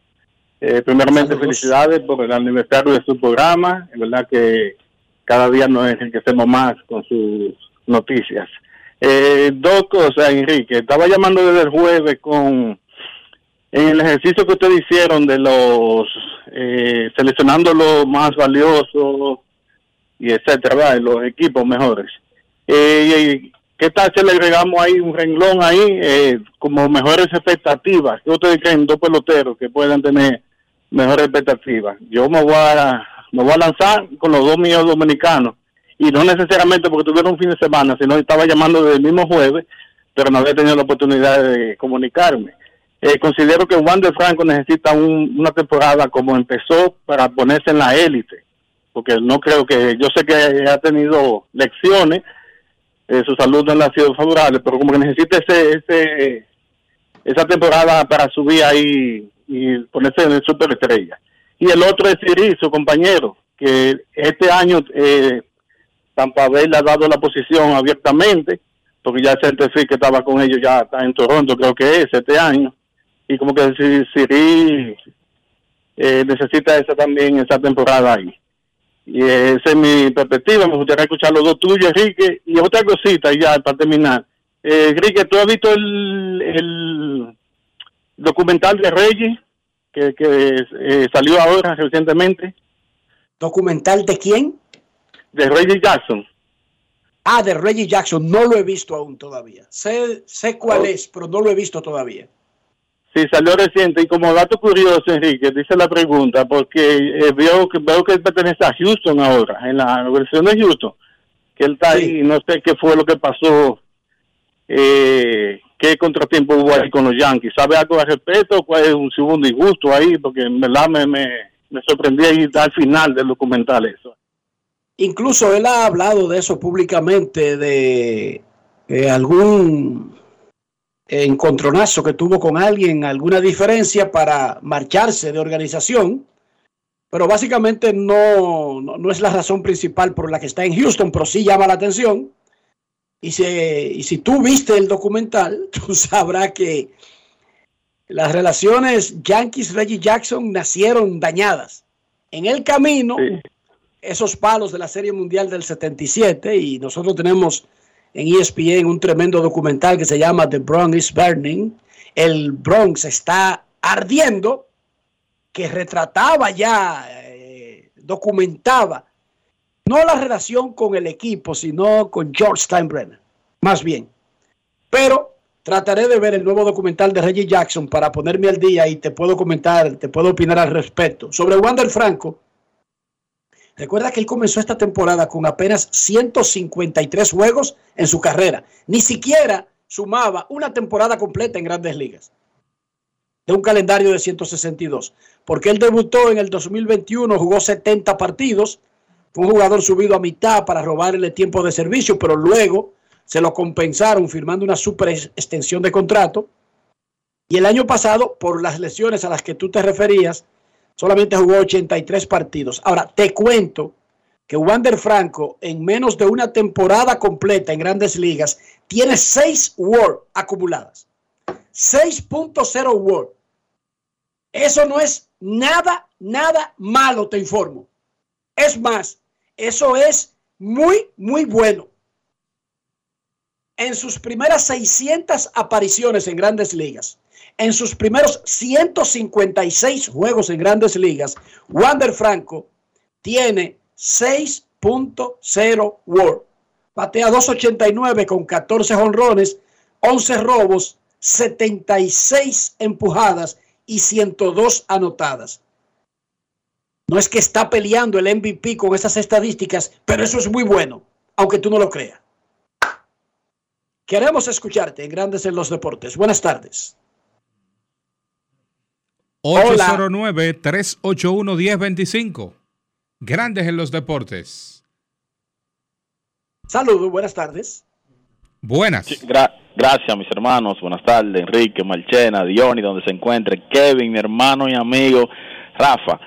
Eh, primeramente felicidades por el aniversario de su programa. Es verdad que cada día nos enriquecemos más con sus noticias. Eh, dos cosas, Enrique. Estaba llamando desde el jueves con en el ejercicio que ustedes hicieron de los eh, seleccionando los más valiosos y etcétera, los equipos mejores. Eh, ¿Qué tal si le agregamos ahí un renglón ahí eh, como mejores expectativas? ¿Qué ustedes creen dos peloteros que puedan tener mejores expectativas? Yo me voy a me voy a lanzar con los dos míos dominicanos y no necesariamente porque tuvieron un fin de semana, sino estaba llamando desde el mismo jueves, pero no había tenido la oportunidad de comunicarme. Eh, considero que Juan de Franco necesita un- una temporada como empezó para ponerse en la élite, porque no creo que, yo sé que ha tenido lecciones, eh, su salud no ha sido favorable, pero como que necesita ese, ese, esa temporada para subir ahí y ponerse en el superestrella. Y el otro es Siri, su compañero, que este año eh, Tampa Bay le ha dado la posición abiertamente, porque ya el que estaba con ellos ya está en Toronto, creo que es este año. Y como que si Siri eh, necesita esa también, esa temporada ahí. Y esa es mi perspectiva. Me gustaría escuchar los dos tuyos, Enrique. Y otra cosita ya para terminar. Eh, Enrique, ¿tú has visto el, el documental de Reyes que, que eh, salió ahora recientemente? ¿Documental de quién? De Reggie Jackson. Ah, de Reggie Jackson. No lo he visto aún todavía. Sé, sé cuál es, pero no lo he visto todavía. Sí, salió reciente y como dato curioso, Enrique, dice la pregunta, porque eh, veo, que, veo que él pertenece a Houston ahora, en la versión de Houston, que él está ahí y no sé qué fue lo que pasó, eh, qué contratiempo hubo ahí con los Yankees. ¿Sabe algo al respecto? ¿Cuál es un, si hubo un disgusto ahí? Porque en verdad me, me, me sorprendí ahí al final del documental eso. Incluso él ha hablado de eso públicamente, de eh, algún encontronazo que tuvo con alguien, alguna diferencia para marcharse de organización, pero básicamente no, no, no es la razón principal por la que está en Houston, pero sí llama la atención. Y si, y si tú viste el documental, tú sabrás que las relaciones Yankees-Reggie Jackson nacieron dañadas. En el camino, esos palos de la Serie Mundial del 77 y nosotros tenemos en ESPN un tremendo documental que se llama The Bronx is Burning. El Bronx está ardiendo, que retrataba ya, eh, documentaba no la relación con el equipo, sino con George Steinbrenner, más bien. Pero trataré de ver el nuevo documental de Reggie Jackson para ponerme al día y te puedo comentar, te puedo opinar al respecto. Sobre Wander Franco, Recuerda que él comenzó esta temporada con apenas 153 juegos en su carrera. Ni siquiera sumaba una temporada completa en grandes ligas. De un calendario de 162. Porque él debutó en el 2021, jugó 70 partidos. Fue un jugador subido a mitad para robarle tiempo de servicio, pero luego se lo compensaron firmando una super extensión de contrato. Y el año pasado, por las lesiones a las que tú te referías, solamente jugó 83 partidos. Ahora, te cuento que Wander Franco, en menos de una temporada completa en grandes ligas, tiene 6 WAR acumuladas. 6.0 WAR. Eso no es nada, nada malo, te informo. Es más, eso es muy, muy bueno. En sus primeras 600 apariciones en grandes ligas, en sus primeros 156 juegos en grandes ligas, Wander Franco tiene 6.0 WAR. Batea 289 con 14 jonrones, 11 robos, 76 empujadas y 102 anotadas. No es que está peleando el MVP con esas estadísticas, pero eso es muy bueno, aunque tú no lo creas. Queremos escucharte en Grandes en los Deportes. Buenas tardes. 809-381-1025. Grandes en los Deportes. Saludos, buenas tardes. Buenas. gracias, mis hermanos. Buenas tardes, Enrique, Marchena, Diony, donde se encuentre, Kevin, mi hermano y amigo, Rafa.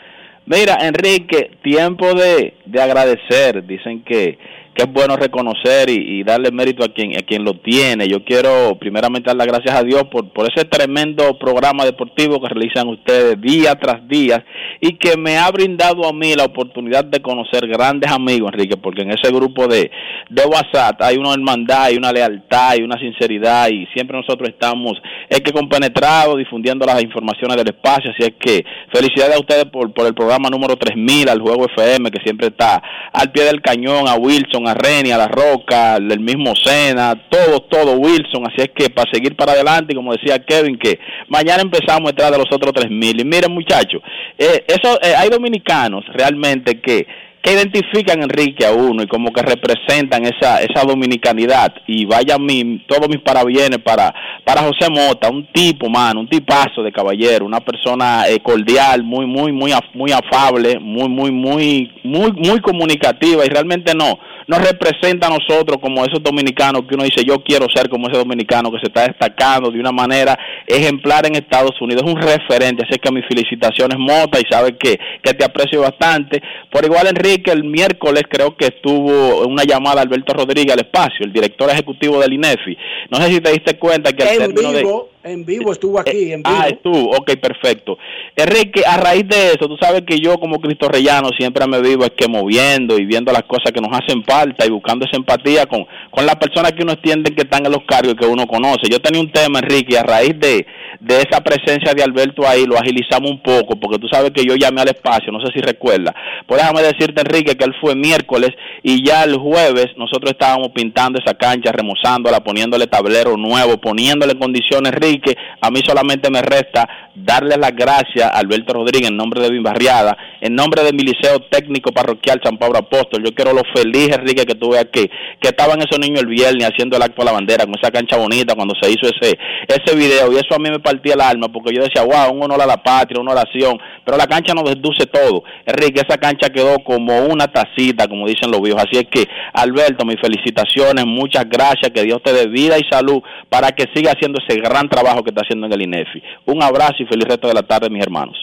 Mira, Enrique, tiempo de, de agradecer. Dicen que que es bueno reconocer y, darle mérito a quien a quien lo tiene. Yo quiero primeramente dar las gracias a Dios por, por ese tremendo programa deportivo que realizan ustedes día tras día y que me ha brindado a mí la oportunidad de conocer grandes amigos, Enrique, porque en ese grupo de, de WhatsApp hay una hermandad, hay una lealtad, hay una sinceridad y siempre nosotros estamos, es que compenetrados, difundiendo las informaciones del espacio, así es que felicidades a ustedes por, por el programa número 3000, al Juego FM, que siempre está al pie del cañón, a Wilson, a Reni, a La Roca, el mismo Sena, todo, todo Wilson. Así es que para seguir para adelante, como decía Kevin, que mañana empezamos a de los otros 3.000. Y miren muchachos, eh, eso, eh, hay dominicanos realmente que que identifican Enrique a uno y como que representan esa esa dominicanidad y vaya mi todos mis parabienes para para José Mota un tipo mano un tipazo de caballero una persona eh, cordial muy muy muy muy afable muy muy muy muy muy comunicativa y realmente no nos representa a nosotros como esos dominicanos que uno dice yo quiero ser como ese dominicano que se está destacando de una manera ejemplar en Estados Unidos, es un referente, así que mis felicitaciones Mota y sabes que, que te aprecio bastante. Por igual Enrique, el miércoles creo que estuvo una llamada Alberto Rodríguez al espacio, el director ejecutivo del INEFI. No sé si te diste cuenta que al término de en vivo, estuvo aquí, en vivo. Ah, estuvo, ok, perfecto. Enrique, a raíz de eso, tú sabes que yo como Cristo Rellano siempre me vivo es que moviendo y viendo las cosas que nos hacen falta y buscando esa empatía con, con las personas que uno entiende que están en los cargos que uno conoce. Yo tenía un tema, Enrique, y a raíz de, de esa presencia de Alberto ahí lo agilizamos un poco, porque tú sabes que yo llamé al espacio, no sé si recuerda. Pues déjame decirte, Enrique, que él fue miércoles y ya el jueves nosotros estábamos pintando esa cancha, remozándola, poniéndole tablero nuevo, poniéndole en condiciones, Enrique que a mí solamente me resta darle las gracias a Alberto Rodríguez en nombre de Bimbarriada, en nombre de mi liceo técnico parroquial San Pablo Apóstol. Yo quiero lo feliz, Enrique, que tuve aquí, que estaban esos niños el viernes haciendo el acto a la bandera con esa cancha bonita cuando se hizo ese ese video y eso a mí me partía el alma porque yo decía, wow, un honor a la patria, una oración, pero la cancha nos desduce todo. Enrique, esa cancha quedó como una tacita, como dicen los viejos. Así es que, Alberto, mis felicitaciones, muchas gracias, que Dios te dé vida y salud para que siga haciendo ese gran trabajo que está haciendo en el INEFI. Un abrazo y feliz resto de la tarde, mis hermanos.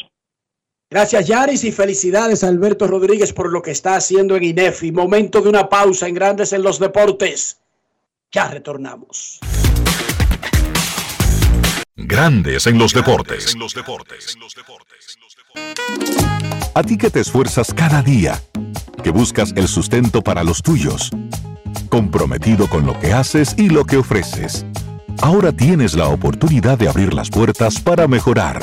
Gracias, Yaris, y felicidades a Alberto Rodríguez por lo que está haciendo en INEFI. Momento de una pausa en Grandes en los Deportes. Ya retornamos. Grandes en los deportes. En los deportes. A ti que te esfuerzas cada día, que buscas el sustento para los tuyos, comprometido con lo que haces y lo que ofreces. Ahora tienes la oportunidad de abrir las puertas para mejorar,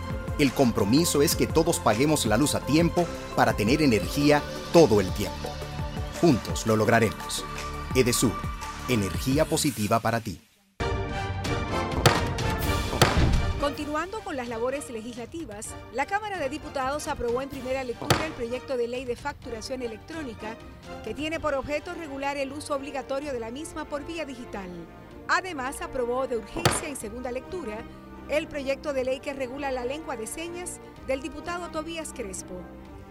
El compromiso es que todos paguemos la luz a tiempo para tener energía todo el tiempo. Juntos lo lograremos. Edesur, energía positiva para ti. Continuando con las labores legislativas, la Cámara de Diputados aprobó en primera lectura el proyecto de ley de facturación electrónica que tiene por objeto regular el uso obligatorio de la misma por vía digital. Además, aprobó de urgencia en segunda lectura el proyecto de ley que regula la lengua de señas del diputado Tobías Crespo.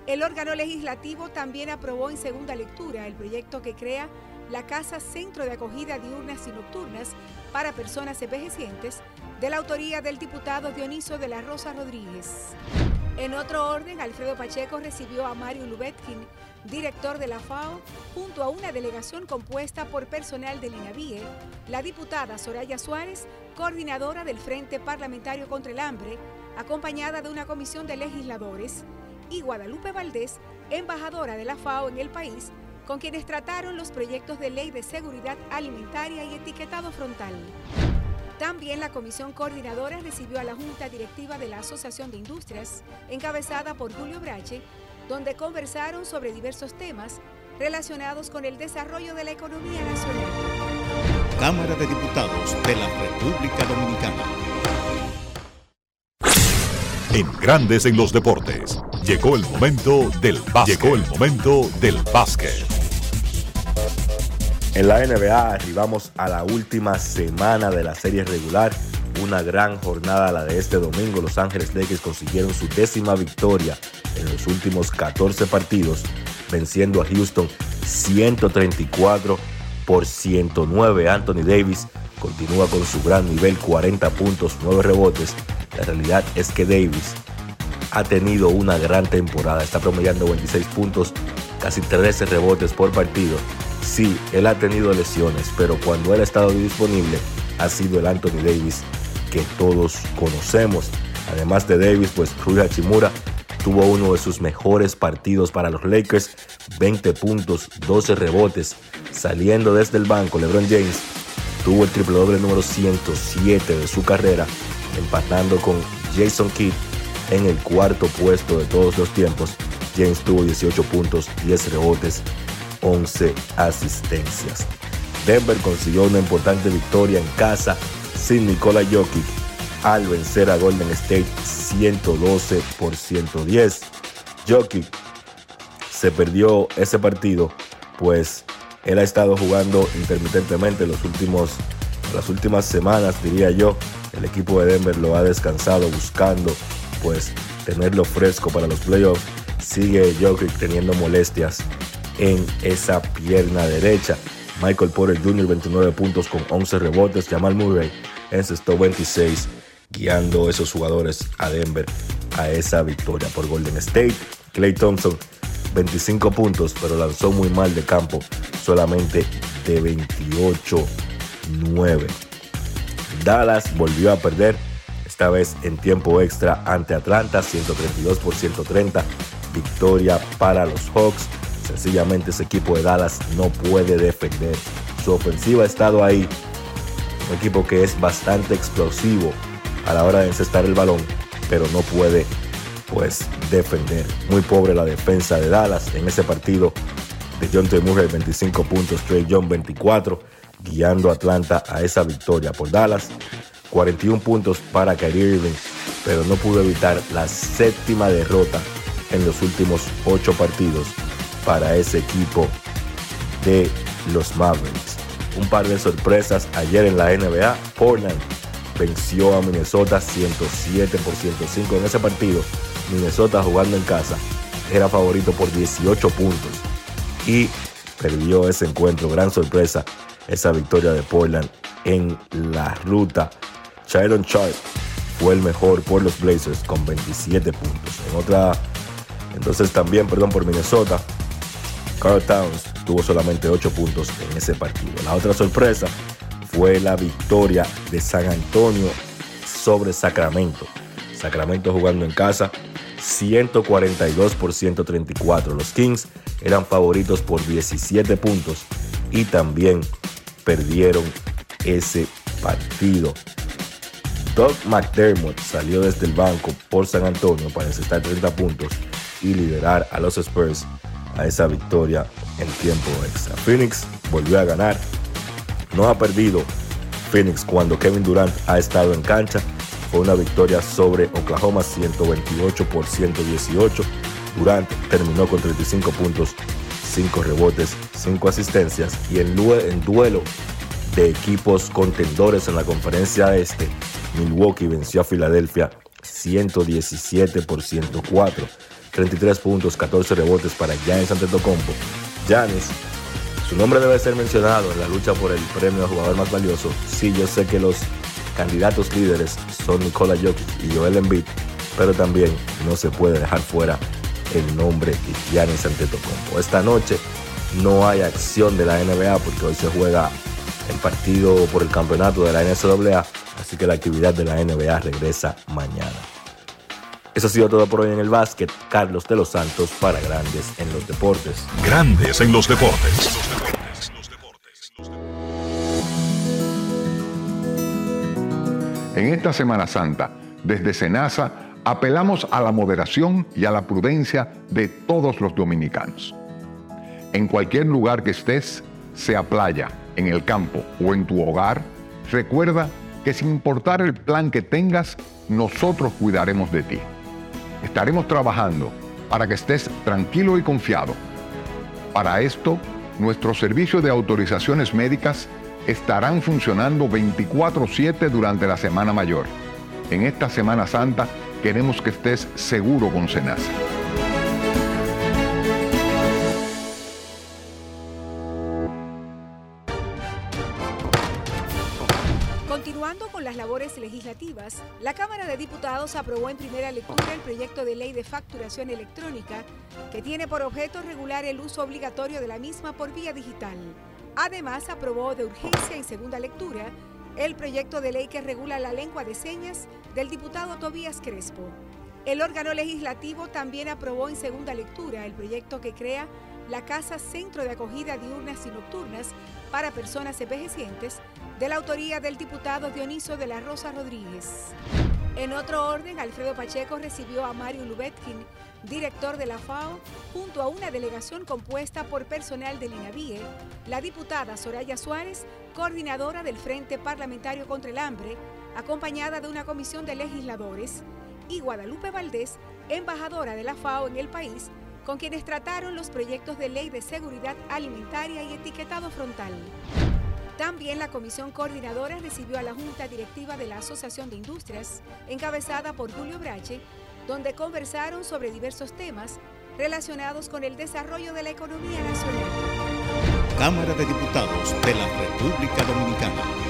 El órgano legislativo también aprobó en segunda lectura el proyecto que crea la Casa Centro de Acogida Diurnas y Nocturnas para Personas Envejecientes, de la autoría del diputado Dioniso de la Rosa Rodríguez. En otro orden, Alfredo Pacheco recibió a Mario Lubetkin, director de la FAO, junto a una delegación compuesta por personal del INAVIE, la diputada Soraya Suárez, coordinadora del Frente Parlamentario contra el Hambre, acompañada de una comisión de legisladores, y Guadalupe Valdés, embajadora de la FAO en el país, con quienes trataron los proyectos de ley de seguridad alimentaria y etiquetado frontal. También la comisión coordinadora recibió a la Junta Directiva de la Asociación de Industrias, encabezada por Julio Brache, donde conversaron sobre diversos temas relacionados con el desarrollo de la economía nacional. Cámara de Diputados de la República Dominicana. En Grandes en los Deportes. Llegó el momento del básquet. Llegó el momento del básquet. En la NBA arribamos a la última semana de la serie regular. Una gran jornada la de este domingo. Los Ángeles Lakers consiguieron su décima victoria en los últimos 14 partidos, venciendo a Houston 134 por 109. Anthony Davis continúa con su gran nivel, 40 puntos, 9 rebotes. La realidad es que Davis ha tenido una gran temporada. Está promediando 26 puntos, casi 13 rebotes por partido. Sí, él ha tenido lesiones, pero cuando él ha estado disponible, ha sido el Anthony Davis que todos conocemos. Además de Davis, pues Rui Hachimura tuvo uno de sus mejores partidos para los Lakers, 20 puntos, 12 rebotes, saliendo desde el banco. LeBron James tuvo el triple doble número 107 de su carrera, empatando con Jason Kidd en el cuarto puesto de todos los tiempos. James tuvo 18 puntos, 10 rebotes, 11 asistencias. Denver consiguió una importante victoria en casa sin Nikola Jokic al vencer a Golden State 112 por 110. Jokic se perdió ese partido, pues él ha estado jugando intermitentemente los últimos, las últimas semanas, diría yo. El equipo de Denver lo ha descansado buscando pues tenerlo fresco para los playoffs. Sigue Jokic teniendo molestias en esa pierna derecha. Michael Porter Jr. 29 puntos con 11 rebotes. Jamal Murray encestó 26, guiando a esos jugadores a Denver a esa victoria por Golden State. Clay Thompson 25 puntos, pero lanzó muy mal de campo, solamente de 28-9. Dallas volvió a perder, esta vez en tiempo extra ante Atlanta, 132 por 130. Victoria para los Hawks. Sencillamente ese equipo de Dallas no puede defender. Su ofensiva ha estado ahí. Un equipo que es bastante explosivo a la hora de encestar el balón, pero no puede pues defender. Muy pobre la defensa de Dallas en ese partido de John T. Murray 25 puntos, Trey John 24, guiando Atlanta a esa victoria por Dallas. 41 puntos para Kyrie Irving, pero no pudo evitar la séptima derrota en los últimos ocho partidos para ese equipo de los Mavericks. Un par de sorpresas ayer en la NBA. Portland venció a Minnesota 107 por 105 en ese partido. Minnesota jugando en casa era favorito por 18 puntos y perdió ese encuentro. Gran sorpresa esa victoria de Portland en la ruta. Sharon Sharp fue el mejor por los Blazers con 27 puntos. En otra, entonces también, perdón, por Minnesota, Carl Towns tuvo solamente 8 puntos en ese partido. La otra sorpresa fue la victoria de San Antonio sobre Sacramento. Sacramento jugando en casa 142 por 134. Los Kings eran favoritos por 17 puntos y también perdieron ese partido. Doug McDermott salió desde el banco por San Antonio para encestar 30 puntos y liderar a los Spurs a esa victoria en tiempo extra. Phoenix volvió a ganar. No ha perdido Phoenix cuando Kevin Durant ha estado en cancha. Fue una victoria sobre Oklahoma 128 por 118. Durant terminó con 35 puntos, 5 rebotes, 5 asistencias y en, duelo de equipos contendores en la conferencia este, Milwaukee venció a Filadelfia 117 por 104. 33 puntos, 14 rebotes para Giannis Antetokounmpo. Giannis su nombre debe ser mencionado en la lucha por el premio a jugador más valioso. Sí, yo sé que los candidatos líderes son Nikola Jokic y Joel Embiid, pero también no se puede dejar fuera el nombre de Giannis Antetokounmpo. Esta noche no hay acción de la NBA porque hoy se juega el partido por el campeonato de la NCAA, así que la actividad de la NBA regresa mañana. Eso ha sido todo por hoy en el básquet. Carlos de los Santos para Grandes en los Deportes. Grandes en los Deportes. En esta Semana Santa, desde Senasa, apelamos a la moderación y a la prudencia de todos los dominicanos. En cualquier lugar que estés, sea playa, en el campo o en tu hogar, recuerda que sin importar el plan que tengas, nosotros cuidaremos de ti. Estaremos trabajando para que estés tranquilo y confiado. Para esto, nuestros servicios de autorizaciones médicas estarán funcionando 24/7 durante la Semana Mayor. En esta Semana Santa queremos que estés seguro con Senasa. La Cámara de Diputados aprobó en primera lectura el proyecto de ley de facturación electrónica que tiene por objeto regular el uso obligatorio de la misma por vía digital. Además, aprobó de urgencia en segunda lectura el proyecto de ley que regula la lengua de señas del diputado Tobías Crespo. El órgano legislativo también aprobó en segunda lectura el proyecto que crea la Casa Centro de Acogida Diurnas y Nocturnas para Personas Envejecientes, de la autoría del diputado Dioniso de la Rosa Rodríguez. En otro orden, Alfredo Pacheco recibió a Mario Lubetkin, director de la FAO, junto a una delegación compuesta por personal del INAVIE, la diputada Soraya Suárez, coordinadora del Frente Parlamentario contra el Hambre, acompañada de una comisión de legisladores, y Guadalupe Valdés, embajadora de la FAO en el país, con quienes trataron los proyectos de ley de seguridad alimentaria y etiquetado frontal. También la comisión coordinadora recibió a la Junta Directiva de la Asociación de Industrias, encabezada por Julio Brache, donde conversaron sobre diversos temas relacionados con el desarrollo de la economía nacional. Cámara de Diputados de la República Dominicana.